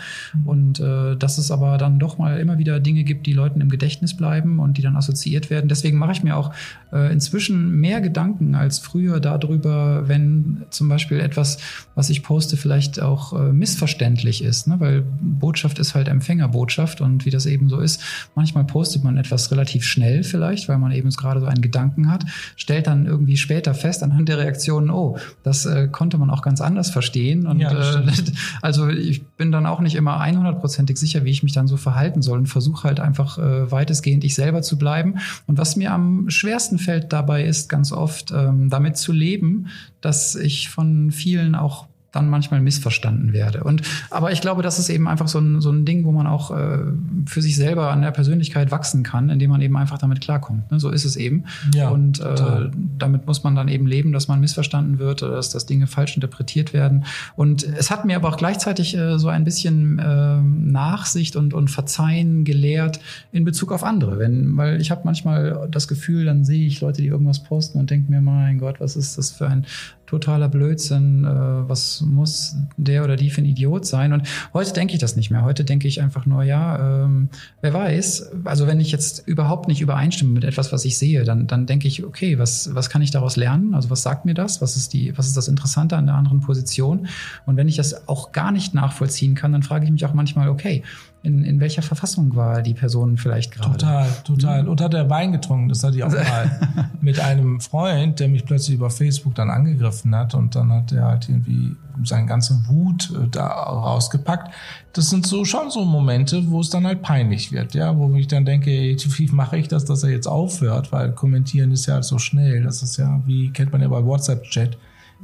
Und äh, dass es aber dann doch mal immer wieder Dinge gibt, die Leuten im Gedächtnis bleiben und die dann assoziiert werden. Deswegen mache ich mir auch äh, inzwischen mehr Gedanken als früher darüber darüber, wenn zum Beispiel etwas, was ich poste, vielleicht auch äh, missverständlich ist, ne? weil Botschaft ist halt Empfängerbotschaft und wie das eben so ist, manchmal postet man etwas relativ schnell vielleicht, weil man eben gerade so einen Gedanken hat, stellt dann irgendwie später fest anhand der Reaktionen, oh, das äh, konnte man auch ganz anders verstehen und ja, äh, also ich bin dann auch nicht immer 100%ig sicher, wie ich mich dann so verhalten soll und versuche halt einfach äh, weitestgehend ich selber zu bleiben und was mir am schwersten fällt dabei ist ganz oft ähm, damit zu leben, dass ich von vielen auch dann manchmal missverstanden werde. Und aber ich glaube, das ist eben einfach so ein, so ein Ding, wo man auch äh, für sich selber an der Persönlichkeit wachsen kann, indem man eben einfach damit klarkommt. Ne? So ist es eben. Ja, und äh, damit muss man dann eben leben, dass man missverstanden wird dass, dass Dinge falsch interpretiert werden. Und es hat mir aber auch gleichzeitig äh, so ein bisschen äh, Nachsicht und, und Verzeihen gelehrt in Bezug auf andere. Wenn, weil ich habe manchmal das Gefühl, dann sehe ich Leute, die irgendwas posten und denke mir, mein Gott, was ist das für ein totaler Blödsinn, äh, was muss der oder die für ein Idiot sein? Und heute denke ich das nicht mehr. Heute denke ich einfach nur, ja, ähm, wer weiß, also wenn ich jetzt überhaupt nicht übereinstimme mit etwas, was ich sehe, dann, dann denke ich, okay, was, was kann ich daraus lernen? Also was sagt mir das? Was ist die, was ist das Interessante an der anderen Position? Und wenn ich das auch gar nicht nachvollziehen kann, dann frage ich mich auch manchmal, okay, in, in welcher Verfassung war die Person vielleicht gerade? Total, total. Mhm. Und hat er Wein getrunken? Das hatte ich auch mal mit einem Freund, der mich plötzlich über Facebook dann angegriffen hat und dann hat er halt irgendwie seine ganze Wut äh, da rausgepackt. Das sind so schon so Momente, wo es dann halt peinlich wird, ja, wo ich dann denke, wie mache ich das, dass er jetzt aufhört, weil kommentieren ist ja halt so schnell. Das ist ja, wie kennt man ja bei WhatsApp-Chat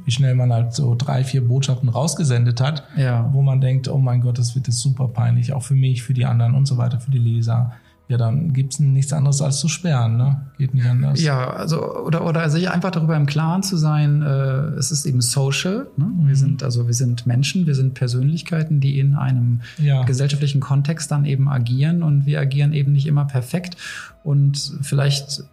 wie schnell man halt so drei, vier Botschaften rausgesendet hat, ja. wo man denkt, oh mein Gott, das wird jetzt super peinlich, auch für mich, für die anderen und so weiter, für die Leser. Ja, dann gibt's nichts anderes als zu sperren, ne? Geht nicht anders. Ja, also oder oder sich einfach darüber im Klaren zu sein, äh, es ist eben social. Ne? Wir mhm. sind also wir sind Menschen, wir sind Persönlichkeiten, die in einem ja. gesellschaftlichen Kontext dann eben agieren und wir agieren eben nicht immer perfekt und vielleicht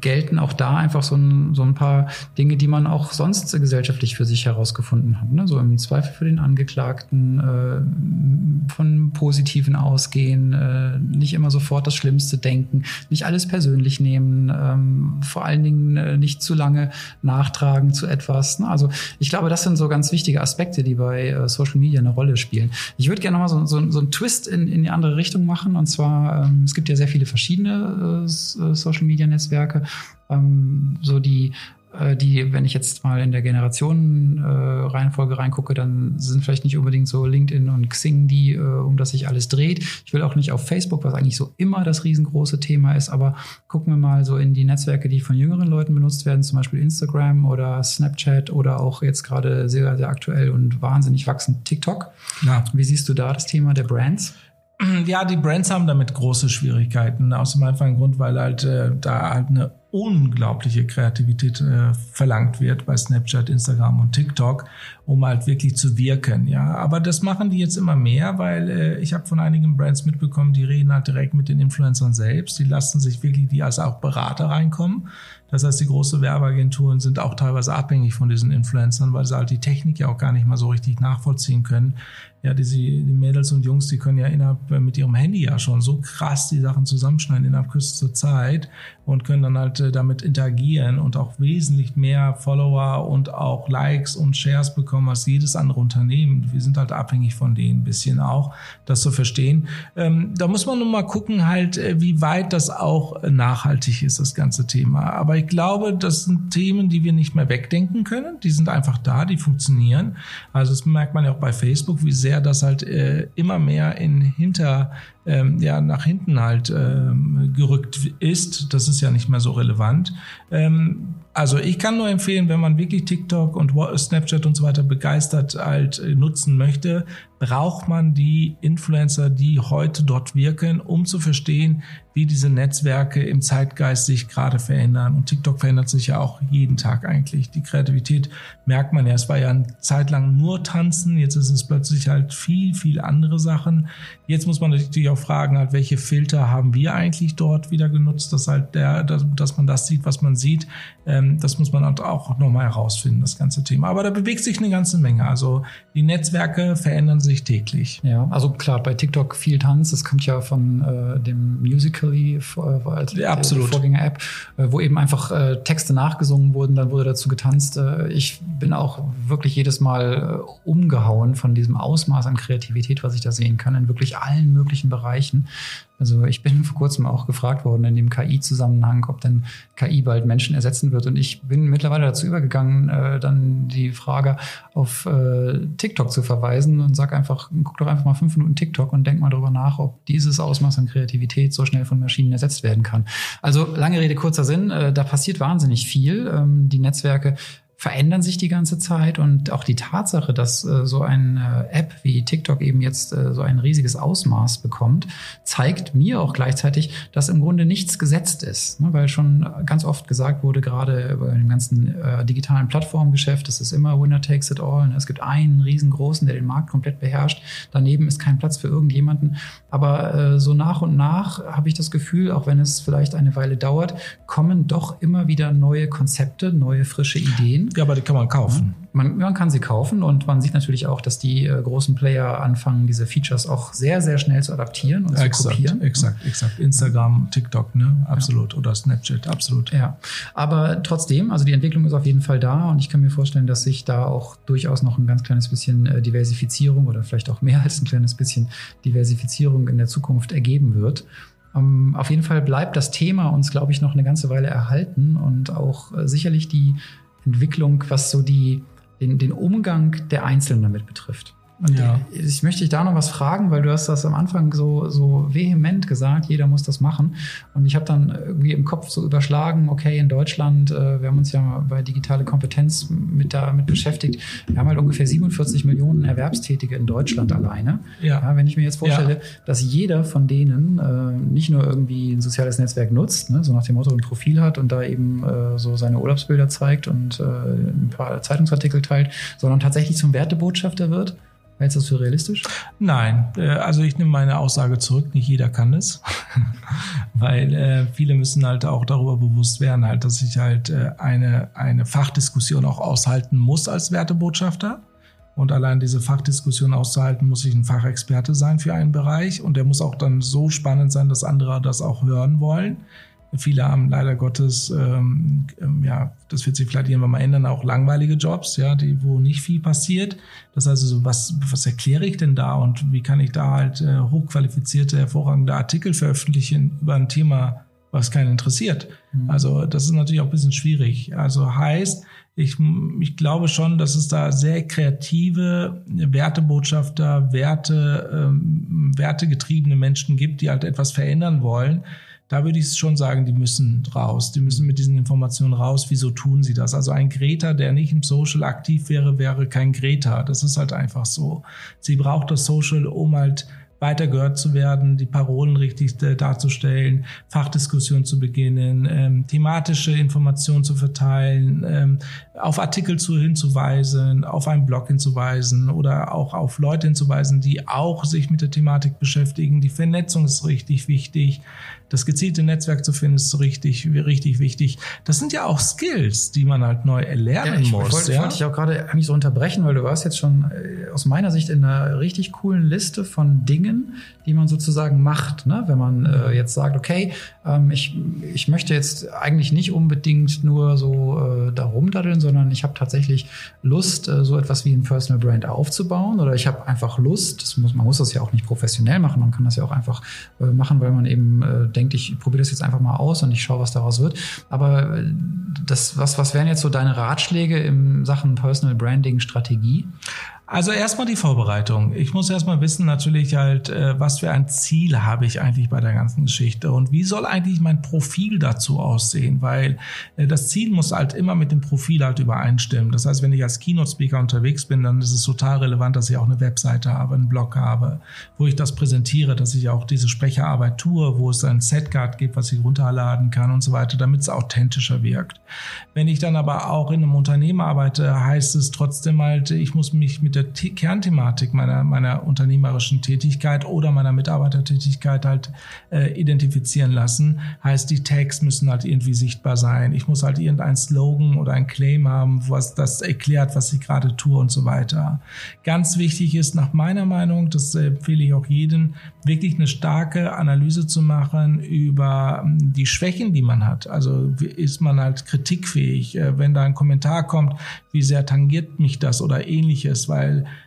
gelten auch da einfach so ein, so ein paar Dinge, die man auch sonst gesellschaftlich für sich herausgefunden hat. Ne? So im Zweifel für den Angeklagten, äh, von Positiven ausgehen, äh, nicht immer sofort das Schlimmste denken, nicht alles persönlich nehmen, ähm, vor allen Dingen äh, nicht zu lange nachtragen zu etwas. Ne? Also ich glaube, das sind so ganz wichtige Aspekte, die bei äh, Social Media eine Rolle spielen. Ich würde gerne nochmal so, so, so einen Twist in, in die andere Richtung machen. Und zwar, ähm, es gibt ja sehr viele verschiedene äh, Social Media Netzwerke. Netzwerke. Ähm, so die, äh, die, wenn ich jetzt mal in der Generationenreihenfolge äh, reingucke, dann sind vielleicht nicht unbedingt so LinkedIn und Xing die, äh, um das sich alles dreht. Ich will auch nicht auf Facebook, was eigentlich so immer das riesengroße Thema ist, aber gucken wir mal so in die Netzwerke, die von jüngeren Leuten benutzt werden, zum Beispiel Instagram oder Snapchat oder auch jetzt gerade sehr, sehr aktuell und wahnsinnig wachsend TikTok. Ja. Wie siehst du da das Thema der Brands? Ja, die Brands haben damit große Schwierigkeiten. Aus dem einfachen Grund, weil halt äh, da halt eine unglaubliche Kreativität äh, verlangt wird bei Snapchat, Instagram und TikTok, um halt wirklich zu wirken. Ja, aber das machen die jetzt immer mehr, weil äh, ich habe von einigen Brands mitbekommen, die reden halt direkt mit den Influencern selbst. Die lassen sich wirklich die als auch Berater reinkommen. Das heißt, die große Werbeagenturen sind auch teilweise abhängig von diesen Influencern, weil sie halt die Technik ja auch gar nicht mal so richtig nachvollziehen können. Ja, diese, die Mädels und Jungs, die können ja innerhalb äh, mit ihrem Handy ja schon so krass die Sachen zusammenschneiden innerhalb kürzester Zeit und können dann halt äh, damit interagieren und auch wesentlich mehr Follower und auch Likes und Shares bekommen als jedes andere Unternehmen. Wir sind halt abhängig von denen ein bisschen auch, das zu verstehen. Ähm, da muss man nun mal gucken halt, äh, wie weit das auch nachhaltig ist, das ganze Thema. Aber ich glaube, das sind Themen, die wir nicht mehr wegdenken können. Die sind einfach da, die funktionieren. Also das merkt man ja auch bei Facebook, wie sehr das halt äh, immer mehr in hinter ähm, ja nach hinten halt ähm, gerückt ist. Das ist ja nicht mehr so relevant. Ähm, also ich kann nur empfehlen, wenn man wirklich TikTok und Snapchat und so weiter begeistert halt äh, nutzen möchte, braucht man die Influencer, die heute dort wirken, um zu verstehen, wie diese Netzwerke im Zeitgeist sich gerade verändern. Und TikTok verändert sich ja auch jeden Tag eigentlich. Die Kreativität merkt man ja. Es war ja eine Zeit lang nur Tanzen. Jetzt ist es plötzlich halt viel, viel andere Sachen. Jetzt muss man natürlich auch fragen, halt, welche Filter haben wir eigentlich dort wieder genutzt, dass halt der, dass, dass man das sieht, was man sieht. Ähm, das muss man halt auch nochmal herausfinden, das ganze Thema. Aber da bewegt sich eine ganze Menge. Also die Netzwerke verändern sich täglich. Ja, also klar, bei TikTok viel Tanz. Das kommt ja von äh, dem Musical.ly äh, als ja, absolut. Vorgänger-App, äh, wo eben einfach äh, Texte nachgesungen wurden, dann wurde dazu getanzt. Äh, ich bin auch wirklich jedes Mal äh, umgehauen von diesem Ausmaß an Kreativität, was ich da sehen kann, in wirklich allen möglichen Bereichen. Also ich bin vor kurzem auch gefragt worden in dem KI-Zusammenhang, ob denn KI bald Menschen ersetzen wird. Und ich bin mittlerweile dazu übergegangen, äh, dann die Frage auf äh, TikTok zu verweisen und sag einfach, guck doch einfach mal fünf Minuten TikTok und denk mal darüber nach, ob dieses Ausmaß an Kreativität so schnell von Maschinen ersetzt werden kann. Also lange Rede, kurzer Sinn, äh, da passiert wahnsinnig viel. Ähm, die Netzwerke verändern sich die ganze Zeit und auch die Tatsache, dass äh, so eine App wie TikTok eben jetzt äh, so ein riesiges Ausmaß bekommt, zeigt mir auch gleichzeitig, dass im Grunde nichts gesetzt ist, ne? weil schon ganz oft gesagt wurde, gerade bei dem ganzen äh, digitalen Plattformgeschäft, es ist immer Winner takes it all. Ne? Es gibt einen riesengroßen, der den Markt komplett beherrscht. Daneben ist kein Platz für irgendjemanden. Aber äh, so nach und nach habe ich das Gefühl, auch wenn es vielleicht eine Weile dauert, kommen doch immer wieder neue Konzepte, neue frische Ideen. Ja, aber die kann man kaufen. Man, man kann sie kaufen und man sieht natürlich auch, dass die äh, großen Player anfangen, diese Features auch sehr, sehr schnell zu adaptieren und exakt, zu kopieren. Exakt, exakt. Instagram, TikTok, ne? Absolut. Ja. Oder Snapchat, absolut. Ja. Aber trotzdem, also die Entwicklung ist auf jeden Fall da und ich kann mir vorstellen, dass sich da auch durchaus noch ein ganz kleines bisschen äh, Diversifizierung oder vielleicht auch mehr als ein kleines bisschen Diversifizierung in der Zukunft ergeben wird. Ähm, auf jeden Fall bleibt das Thema uns, glaube ich, noch eine ganze Weile erhalten und auch äh, sicherlich die Entwicklung, was so die, den, den Umgang der Einzelnen damit betrifft. Und ja. ich möchte dich da noch was fragen, weil du hast das am Anfang so, so vehement gesagt, jeder muss das machen. Und ich habe dann irgendwie im Kopf so überschlagen, okay, in Deutschland, äh, wir haben uns ja bei digitale Kompetenz mit damit beschäftigt, wir haben halt ungefähr 47 Millionen Erwerbstätige in Deutschland alleine. Ja. ja wenn ich mir jetzt vorstelle, ja. dass jeder von denen äh, nicht nur irgendwie ein soziales Netzwerk nutzt, ne, so nach dem Motto ein Profil hat und da eben äh, so seine Urlaubsbilder zeigt und äh, ein paar Zeitungsartikel teilt, sondern tatsächlich zum Wertebotschafter wird, Hältst du das für realistisch? Nein, äh, also ich nehme meine Aussage zurück, nicht jeder kann es, weil äh, viele müssen halt auch darüber bewusst werden, halt, dass ich halt äh, eine, eine Fachdiskussion auch aushalten muss als Wertebotschafter. Und allein diese Fachdiskussion auszuhalten, muss ich ein Fachexperte sein für einen Bereich und der muss auch dann so spannend sein, dass andere das auch hören wollen. Viele haben leider Gottes, ähm, ähm, ja, das wird sich vielleicht irgendwann mal ändern, auch langweilige Jobs, ja, die, wo nicht viel passiert. Das heißt also, was, was erkläre ich denn da und wie kann ich da halt äh, hochqualifizierte, hervorragende Artikel veröffentlichen über ein Thema, was keinen interessiert? Mhm. Also, das ist natürlich auch ein bisschen schwierig. Also heißt, ich, ich glaube schon, dass es da sehr kreative Wertebotschafter, Werte, ähm, wertegetriebene Menschen gibt, die halt etwas verändern wollen da würde ich schon sagen, die müssen raus. Die müssen mit diesen Informationen raus. Wieso tun sie das? Also ein Greta, der nicht im Social aktiv wäre, wäre kein Greta. Das ist halt einfach so. Sie braucht das Social, um halt weiter gehört zu werden, die Parolen richtig äh, darzustellen, Fachdiskussionen zu beginnen, ähm, thematische Informationen zu verteilen, ähm, auf Artikel zu hinzuweisen, auf einen Blog hinzuweisen oder auch auf Leute hinzuweisen, die auch sich mit der Thematik beschäftigen. Die Vernetzung ist richtig wichtig. Das gezielte Netzwerk zu finden ist so richtig, richtig wichtig. Das sind ja auch Skills, die man halt neu erlernen ja, ich muss. Wollte, ja? wollte ich auch gerade eigentlich so unterbrechen, weil du warst jetzt schon äh, aus meiner Sicht in einer richtig coolen Liste von Dingen, die man sozusagen macht, ne? wenn man äh, jetzt sagt, okay, ähm, ich, ich möchte jetzt eigentlich nicht unbedingt nur so äh, da rumdaddeln, sondern ich habe tatsächlich Lust, äh, so etwas wie ein Personal Brand aufzubauen oder ich habe einfach Lust, muss, man muss das ja auch nicht professionell machen, man kann das ja auch einfach äh, machen, weil man eben äh, denkt, ich probiere das jetzt einfach mal aus und ich schaue, was daraus wird. Aber äh, das, was, was wären jetzt so deine Ratschläge in Sachen Personal Branding Strategie? Also erstmal die Vorbereitung. Ich muss erstmal wissen natürlich halt, äh, was für ein Ziel habe ich eigentlich bei der ganzen Geschichte und wie soll eigentlich mein Profil dazu aussehen, weil äh, das Ziel muss halt immer mit dem Profil halt übereinstimmen. Das heißt, wenn ich als Keynote-Speaker unterwegs bin, dann ist es total relevant, dass ich auch eine Webseite habe, einen Blog habe, wo ich das präsentiere, dass ich auch diese Sprecherarbeit tue, wo es ein Setcard gibt, was ich runterladen kann und so weiter, damit es authentischer wirkt. Wenn ich dann aber auch in einem Unternehmen arbeite, heißt es trotzdem halt, ich muss mich mit der Kernthematik meiner, meiner unternehmerischen Tätigkeit oder meiner Mitarbeitertätigkeit halt äh, identifizieren lassen. Heißt, die Tags müssen halt irgendwie sichtbar sein. Ich muss halt irgendein Slogan oder ein Claim haben, was das erklärt, was ich gerade tue und so weiter. Ganz wichtig ist nach meiner Meinung, das empfehle ich auch jedem, wirklich eine starke Analyse zu machen über hm, die Schwächen, die man hat. Also ist man halt kritikfähig, äh, wenn da ein Kommentar kommt, wie sehr tangiert mich das oder ähnliches, weil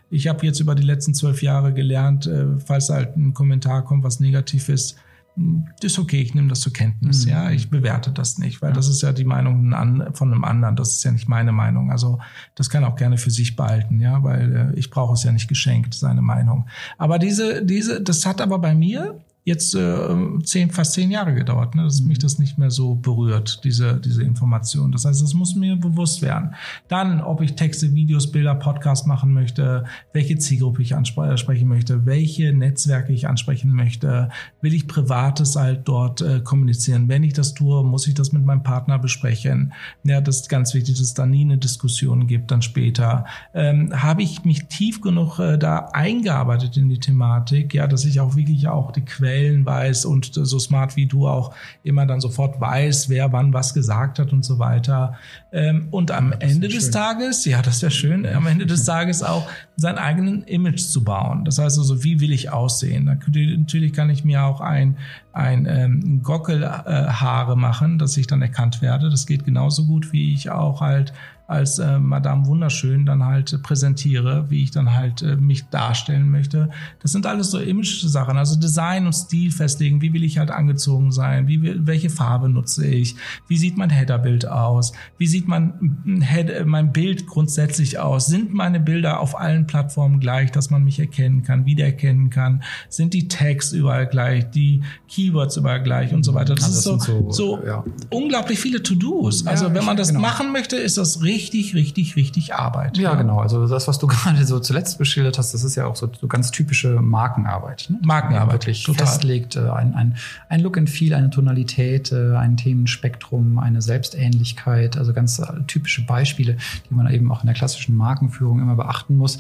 ich habe jetzt über die letzten zwölf Jahre gelernt, äh, falls halt ein Kommentar kommt, was negativ ist, hm, ist okay, ich nehme das zur Kenntnis, mhm. ja, ich bewerte das nicht, weil ja. das ist ja die Meinung von einem anderen, das ist ja nicht meine Meinung. Also das kann auch gerne für sich behalten, ja, weil äh, ich brauche es ja nicht geschenkt, seine Meinung. Aber diese, diese, das hat aber bei mir jetzt äh, zehn, fast zehn Jahre gedauert, ne, dass mhm. mich das nicht mehr so berührt, diese, diese Information. Das heißt, es muss mir bewusst werden. Dann, ob ich Texte, Videos, Bilder, Podcast machen möchte, welche Zielgruppe ich ansprechen möchte, welche Netzwerke ich ansprechen möchte, will ich Privates halt dort äh, kommunizieren. Wenn ich das tue, muss ich das mit meinem Partner besprechen. Ja, das ist ganz wichtig, dass es da nie eine Diskussion gibt, dann später. Ähm, Habe ich mich tief genug äh, da eingearbeitet in die Thematik, ja, dass ich auch wirklich auch die Quellen Quellen weiß und so smart wie du auch immer dann sofort weiß, wer wann was gesagt hat und so weiter. Ähm, und am Ende des schön. Tages, ja, das wäre schön, am Ende des Tages auch sein eigenen Image zu bauen. Das heißt also, wie will ich aussehen? Natürlich kann ich mir auch ein, ein ähm, Gockelhaare machen, dass ich dann erkannt werde. Das geht genauso gut, wie ich auch halt als äh, Madame Wunderschön dann halt präsentiere, wie ich dann halt äh, mich darstellen möchte. Das sind alles so Image-Sachen, also Design und Stil festlegen. Wie will ich halt angezogen sein? Wie will, welche Farbe nutze ich? Wie sieht mein Header-Bild aus? Wie sieht mein, Head, mein Bild grundsätzlich aus? Sind meine Bilder auf allen Plattformen gleich, dass man mich erkennen kann, wiedererkennen kann? Sind die Tags überall gleich? Die Keywords überall gleich und so weiter? Das, also das ist so, so, so ja. unglaublich viele To-Dos. Also ja, wenn man das genau. machen möchte, ist das richtig richtig, richtig, richtig Arbeit. Ja, ja, genau. Also das, was du gerade so zuletzt beschildert hast, das ist ja auch so, so ganz typische Markenarbeit. Ne? Markenarbeit. wirklich total. festlegt, äh, ein, ein, ein Look and Feel, eine Tonalität, äh, ein Themenspektrum, eine Selbstähnlichkeit, also ganz äh, typische Beispiele, die man eben auch in der klassischen Markenführung immer beachten muss.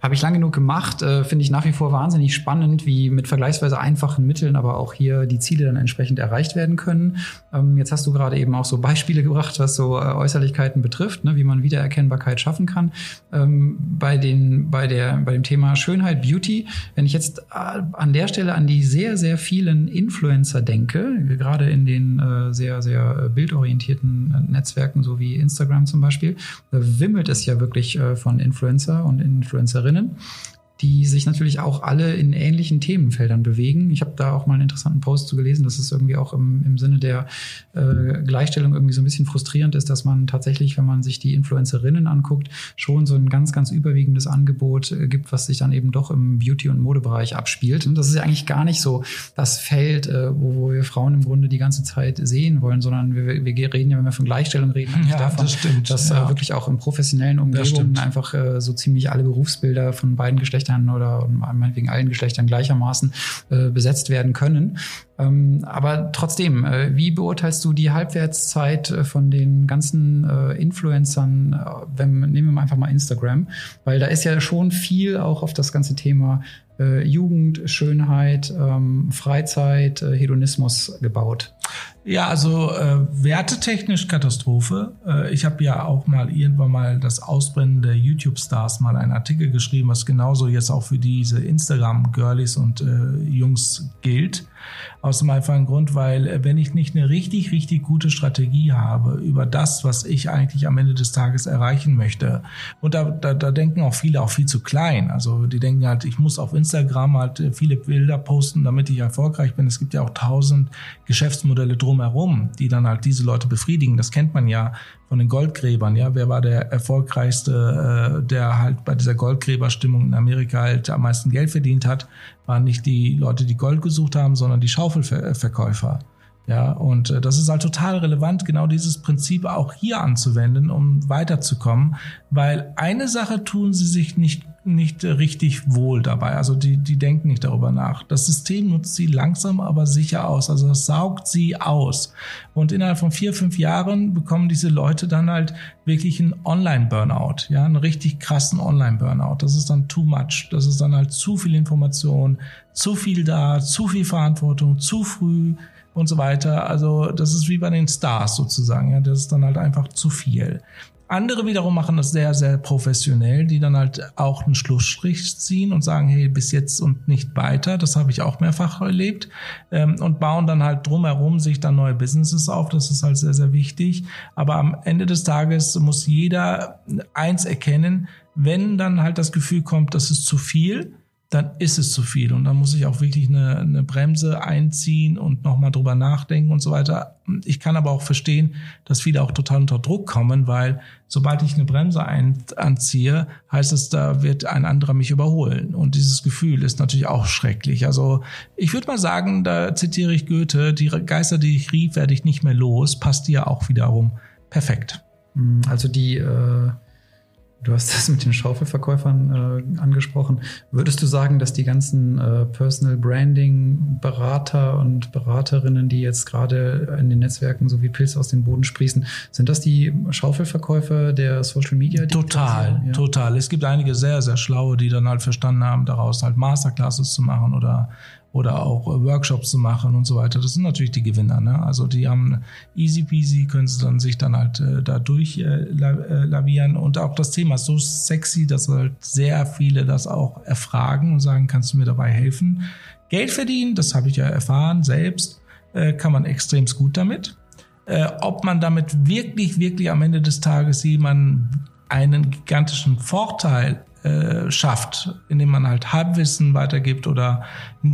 Habe ich lang genug gemacht, äh, finde ich nach wie vor wahnsinnig spannend, wie mit vergleichsweise einfachen Mitteln aber auch hier die Ziele dann entsprechend erreicht werden können. Ähm, jetzt hast du gerade eben auch so Beispiele gebracht, was so äh, Äußerlichkeiten betrifft, ne, wie man Wiedererkennbarkeit schaffen kann. Ähm, bei, den, bei, der, bei dem Thema Schönheit, Beauty, wenn ich jetzt äh, an der Stelle an die sehr, sehr vielen Influencer denke, gerade in den äh, sehr, sehr äh, bildorientierten äh, Netzwerken, so wie Instagram zum Beispiel, wimmelt es ja wirklich von Influencer und Influencerinnen drinnen die sich natürlich auch alle in ähnlichen Themenfeldern bewegen. Ich habe da auch mal einen interessanten Post zu gelesen, dass es irgendwie auch im, im Sinne der äh, Gleichstellung irgendwie so ein bisschen frustrierend ist, dass man tatsächlich, wenn man sich die Influencerinnen anguckt, schon so ein ganz, ganz überwiegendes Angebot äh, gibt, was sich dann eben doch im Beauty- und Modebereich abspielt. Und das ist ja eigentlich gar nicht so das Feld, äh, wo, wo wir Frauen im Grunde die ganze Zeit sehen wollen, sondern wir, wir reden ja, wenn wir von Gleichstellung reden, eigentlich ja, davon, das stimmt, dass äh, ja. wirklich auch im professionellen Umgebungen einfach äh, so ziemlich alle Berufsbilder von beiden Geschlechtern Geschlechtern oder meinetwegen allen Geschlechtern gleichermaßen äh, besetzt werden können. Ähm, aber trotzdem, äh, wie beurteilst du die Halbwertszeit äh, von den ganzen äh, Influencern, äh, wenn, nehmen wir mal einfach mal Instagram, weil da ist ja schon viel auch auf das ganze Thema äh, Jugend, Schönheit, ähm, Freizeit, Hedonismus gebaut. Ja, also äh, wertetechnisch Katastrophe. Äh, ich habe ja auch mal irgendwann mal das Ausbrennen der YouTube-Stars mal einen Artikel geschrieben, was genauso jetzt auch für diese Instagram-Girlies und äh, Jungs gilt. Aus dem einfachen Grund, weil äh, wenn ich nicht eine richtig, richtig gute Strategie habe über das, was ich eigentlich am Ende des Tages erreichen möchte, und da, da, da denken auch viele auch viel zu klein. Also die denken halt, ich muss auf Instagram halt äh, viele Bilder posten, damit ich erfolgreich bin. Es gibt ja auch tausend Geschäftsmodelle drumherum, die dann halt diese Leute befriedigen. Das kennt man ja von den Goldgräbern, ja, wer war der erfolgreichste, äh, der halt bei dieser Goldgräberstimmung in Amerika halt am meisten Geld verdient hat, waren nicht die Leute, die Gold gesucht haben, sondern die Schaufelverkäufer. Ja, und äh, das ist halt total relevant, genau dieses Prinzip auch hier anzuwenden, um weiterzukommen, weil eine Sache tun sie sich nicht, nicht richtig wohl dabei. Also die, die denken nicht darüber nach. Das System nutzt sie langsam, aber sicher aus. Also das saugt sie aus. Und innerhalb von vier, fünf Jahren bekommen diese Leute dann halt wirklich einen Online-Burnout, ja, einen richtig krassen Online-Burnout. Das ist dann too much. Das ist dann halt zu viel Information, zu viel da, zu viel Verantwortung, zu früh und so weiter. Also das ist wie bei den Stars sozusagen. Ja, das ist dann halt einfach zu viel. Andere wiederum machen das sehr, sehr professionell, die dann halt auch einen Schlussstrich ziehen und sagen, hey, bis jetzt und nicht weiter. Das habe ich auch mehrfach erlebt. Ähm, und bauen dann halt drumherum sich dann neue Businesses auf. Das ist halt sehr, sehr wichtig. Aber am Ende des Tages muss jeder eins erkennen, wenn dann halt das Gefühl kommt, das ist zu viel, dann ist es zu viel und dann muss ich auch wirklich eine, eine Bremse einziehen und nochmal drüber nachdenken und so weiter. Ich kann aber auch verstehen, dass viele auch total unter Druck kommen, weil sobald ich eine Bremse ein, anziehe, heißt es, da wird ein anderer mich überholen. Und dieses Gefühl ist natürlich auch schrecklich. Also ich würde mal sagen, da zitiere ich Goethe, die Geister, die ich rief, werde ich nicht mehr los, passt dir auch wiederum perfekt. Also die äh Du hast das mit den Schaufelverkäufern äh, angesprochen. Würdest du sagen, dass die ganzen äh, Personal Branding Berater und Beraterinnen, die jetzt gerade in den Netzwerken so wie Pilz aus dem Boden sprießen, sind das die Schaufelverkäufer der Social Media? Total, ja? total. Es gibt einige sehr, sehr schlaue, die dann halt verstanden haben, daraus halt Masterclasses zu machen oder oder auch äh, Workshops zu machen und so weiter. Das sind natürlich die Gewinner. Ne? Also die haben easy peasy, können sie dann sich dann halt äh, da durch äh, äh. Und auch das Thema ist so sexy, dass halt sehr viele das auch erfragen und sagen, kannst du mir dabei helfen? Geld verdienen, das habe ich ja erfahren selbst, äh, kann man extrem gut damit. Äh, ob man damit wirklich, wirklich am Ende des Tages jemanden einen gigantischen Vorteil äh, schafft, indem man halt Halbwissen weitergibt oder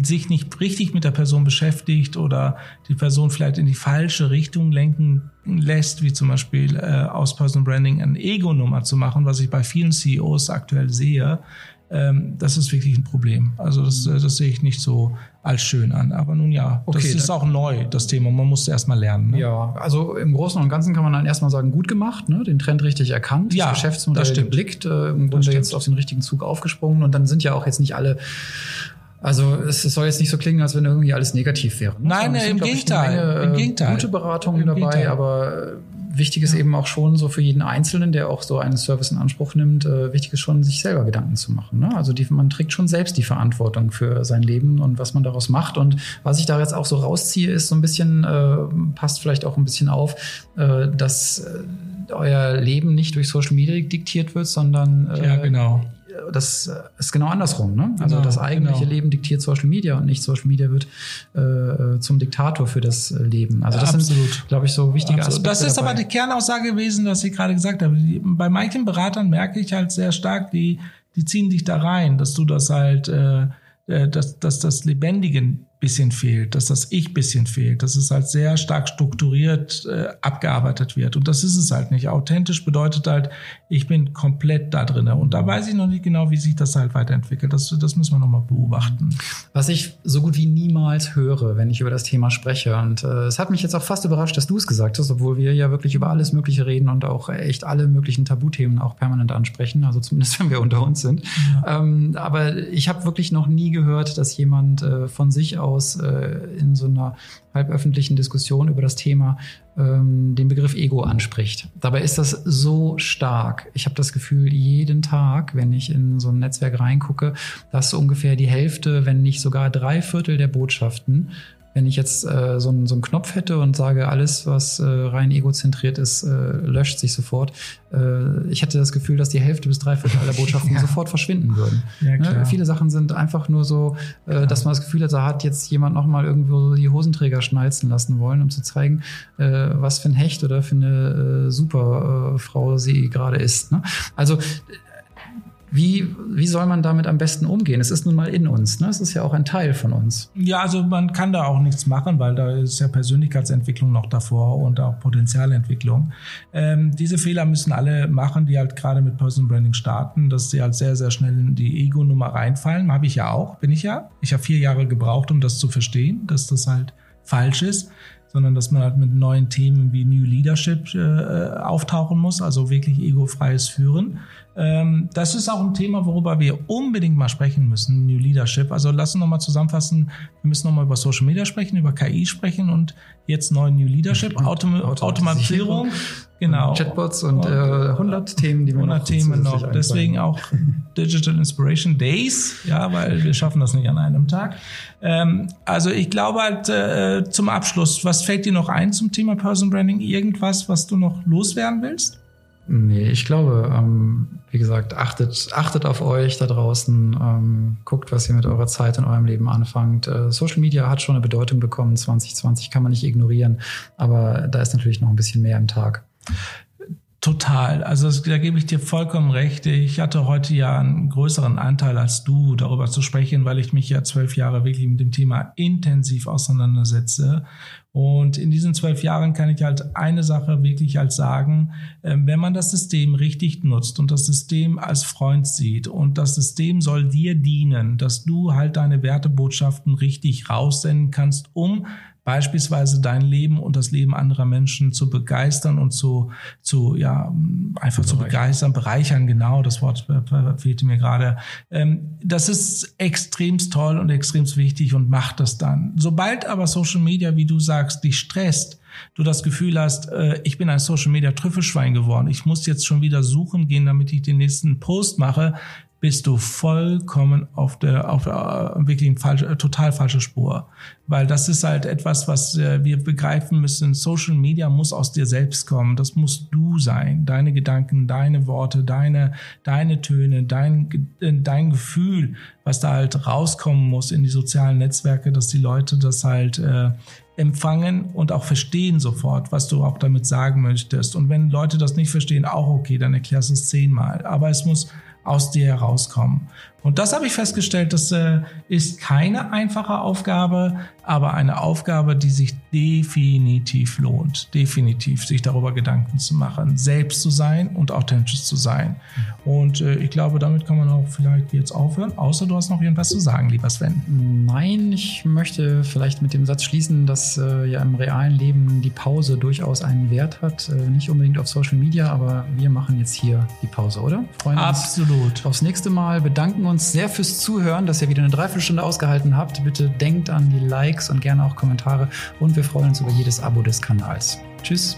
sich nicht richtig mit der Person beschäftigt oder die Person vielleicht in die falsche Richtung lenken lässt, wie zum Beispiel äh, aus Personal Branding eine Ego-Nummer zu machen, was ich bei vielen CEOs aktuell sehe, ähm, das ist wirklich ein Problem. Also das, äh, das sehe ich nicht so als schön an. Aber nun ja, okay, das ist auch neu, das Thema. Man muss erst mal lernen. Ne? Ja, also im Großen und Ganzen kann man dann erstmal sagen, gut gemacht, ne? den Trend richtig erkannt, ja, das Geschäftsmodell das geblickt, äh, im Grunde jetzt auf den richtigen Zug aufgesprungen. Und dann sind ja auch jetzt nicht alle also es, soll jetzt nicht so klingen, als wenn irgendwie alles negativ wäre. Ne? Nein, nein im, Gegenteil, im Gegenteil. Gute Beratungen dabei, Gegenteil. aber wichtig ist ja. eben auch schon so für jeden Einzelnen, der auch so einen Service in Anspruch nimmt, äh, wichtig ist schon, sich selber Gedanken zu machen. Ne? Also die, man trägt schon selbst die Verantwortung für sein Leben und was man daraus macht. Und was ich da jetzt auch so rausziehe, ist so ein bisschen, äh, passt vielleicht auch ein bisschen auf, äh, dass äh, euer Leben nicht durch Social Media diktiert wird, sondern äh, ja, genau das ist genau andersrum. Ne? Also genau, das eigentliche genau. Leben diktiert Social Media und nicht Social Media wird äh, zum Diktator für das Leben. Also das Absolut. sind, glaube ich, so wichtige Absolut. Aspekte. Das ist dabei. aber die Kernaussage gewesen, was ich gerade gesagt habe. Bei manchen Beratern merke ich halt sehr stark, die, die ziehen dich da rein, dass du das halt, äh, äh dass, dass das Lebendige bisschen fehlt, dass das Ich bisschen fehlt, dass es halt sehr stark strukturiert äh, abgearbeitet wird. Und das ist es halt nicht. Authentisch bedeutet halt, ich bin komplett da drin. Und da weiß ich noch nicht genau, wie sich das halt weiterentwickelt. Das, das müssen wir nochmal beobachten. Was ich so gut wie niemals höre, wenn ich über das Thema spreche. Und äh, es hat mich jetzt auch fast überrascht, dass du es gesagt hast, obwohl wir ja wirklich über alles Mögliche reden und auch echt alle möglichen Tabuthemen auch permanent ansprechen. Also zumindest, wenn wir unter uns sind. Ja. Ähm, aber ich habe wirklich noch nie gehört, dass jemand äh, von sich aus aus äh, in so einer halböffentlichen Diskussion über das Thema ähm, den Begriff Ego anspricht. Dabei ist das so stark. Ich habe das Gefühl, jeden Tag, wenn ich in so ein Netzwerk reingucke, dass ungefähr die Hälfte, wenn nicht sogar drei Viertel der Botschaften wenn ich jetzt äh, so, einen, so einen Knopf hätte und sage, alles, was äh, rein egozentriert ist, äh, löscht sich sofort, äh, ich hätte das Gefühl, dass die Hälfte bis drei Viertel aller Botschaften ja. sofort verschwinden würden. Ja, ne? Viele Sachen sind einfach nur so, äh, dass man das Gefühl hat, da hat jetzt jemand nochmal irgendwo die Hosenträger schnalzen lassen wollen, um zu zeigen, äh, was für ein Hecht oder für eine äh, super äh, Frau sie gerade ist. Ne? Also Wie, wie soll man damit am besten umgehen? Es ist nun mal in uns, ne? Es ist ja auch ein Teil von uns. Ja, also man kann da auch nichts machen, weil da ist ja Persönlichkeitsentwicklung noch davor und auch Potenzialentwicklung. Ähm, diese Fehler müssen alle machen, die halt gerade mit Personal Branding starten, dass sie halt sehr, sehr schnell in die Ego-Nummer reinfallen. Habe ich ja auch, bin ich ja. Ich habe vier Jahre gebraucht, um das zu verstehen, dass das halt falsch ist sondern dass man halt mit neuen Themen wie New Leadership äh, auftauchen muss, also wirklich egofreies Führen. Ähm, das ist auch ein Thema, worüber wir unbedingt mal sprechen müssen, New Leadership. Also lass uns nochmal zusammenfassen, wir müssen nochmal über Social Media sprechen, über KI sprechen und jetzt neuen New Leadership, Autom Automatisierung, genau. Chatbots und, und äh, 100 Themen, die wir 100 noch Themen noch. Einfallen. Deswegen auch Digital Inspiration Days, ja, weil wir schaffen das nicht an einem Tag. Ähm, also ich glaube halt äh, zum Abschluss, was fällt dir noch ein zum Thema Person Branding? Irgendwas, was du noch loswerden willst? Nee, ich glaube, ähm, wie gesagt, achtet, achtet auf euch da draußen, ähm, guckt, was ihr mit eurer Zeit in eurem Leben anfangt. Äh, Social Media hat schon eine Bedeutung bekommen, 2020 kann man nicht ignorieren, aber da ist natürlich noch ein bisschen mehr im Tag. Total. Also da gebe ich dir vollkommen recht. Ich hatte heute ja einen größeren Anteil als du, darüber zu sprechen, weil ich mich ja zwölf Jahre wirklich mit dem Thema intensiv auseinandersetze. Und in diesen zwölf Jahren kann ich halt eine Sache wirklich als sagen, ähm, wenn man das System richtig nutzt und das System als Freund sieht und das System soll dir dienen, dass du halt deine Wertebotschaften richtig raussenden kannst, um beispielsweise dein Leben und das Leben anderer Menschen zu begeistern und zu, zu ja, einfach zu begeistern, bereichern, genau, das Wort fehlte mir gerade. Ähm, das ist extremst toll und extremst wichtig und macht das dann. Sobald aber Social Media, wie du sagst, dich stresst, du das Gefühl hast, äh, ich bin ein Social Media Trüffelschwein geworden, ich muss jetzt schon wieder suchen gehen, damit ich den nächsten Post mache, bist du vollkommen auf der, auf der äh, wirklich falsche, äh, total falsche Spur. Weil das ist halt etwas, was äh, wir begreifen müssen. Social Media muss aus dir selbst kommen. Das musst du sein. Deine Gedanken, deine Worte, deine, deine Töne, dein, dein Gefühl, was da halt rauskommen muss in die sozialen Netzwerke, dass die Leute das halt äh, empfangen und auch verstehen sofort, was du auch damit sagen möchtest. Und wenn Leute das nicht verstehen, auch okay, dann erklärst du es zehnmal. Aber es muss aus dir herauskommen. Und das habe ich festgestellt, das äh, ist keine einfache Aufgabe, aber eine Aufgabe, die sich definitiv lohnt. Definitiv, sich darüber Gedanken zu machen, selbst zu sein und authentisch zu sein. Und äh, ich glaube, damit kann man auch vielleicht jetzt aufhören, außer du hast noch irgendwas zu sagen, lieber Sven. Nein, ich möchte vielleicht mit dem Satz schließen, dass äh, ja im realen Leben die Pause durchaus einen Wert hat. Äh, nicht unbedingt auf Social Media, aber wir machen jetzt hier die Pause, oder? Freuen Absolut. Aufs nächste Mal bedanken uns sehr fürs Zuhören, dass ihr wieder eine Dreiviertelstunde ausgehalten habt. Bitte denkt an die Likes und gerne auch Kommentare und wir freuen uns über jedes Abo des Kanals. Tschüss.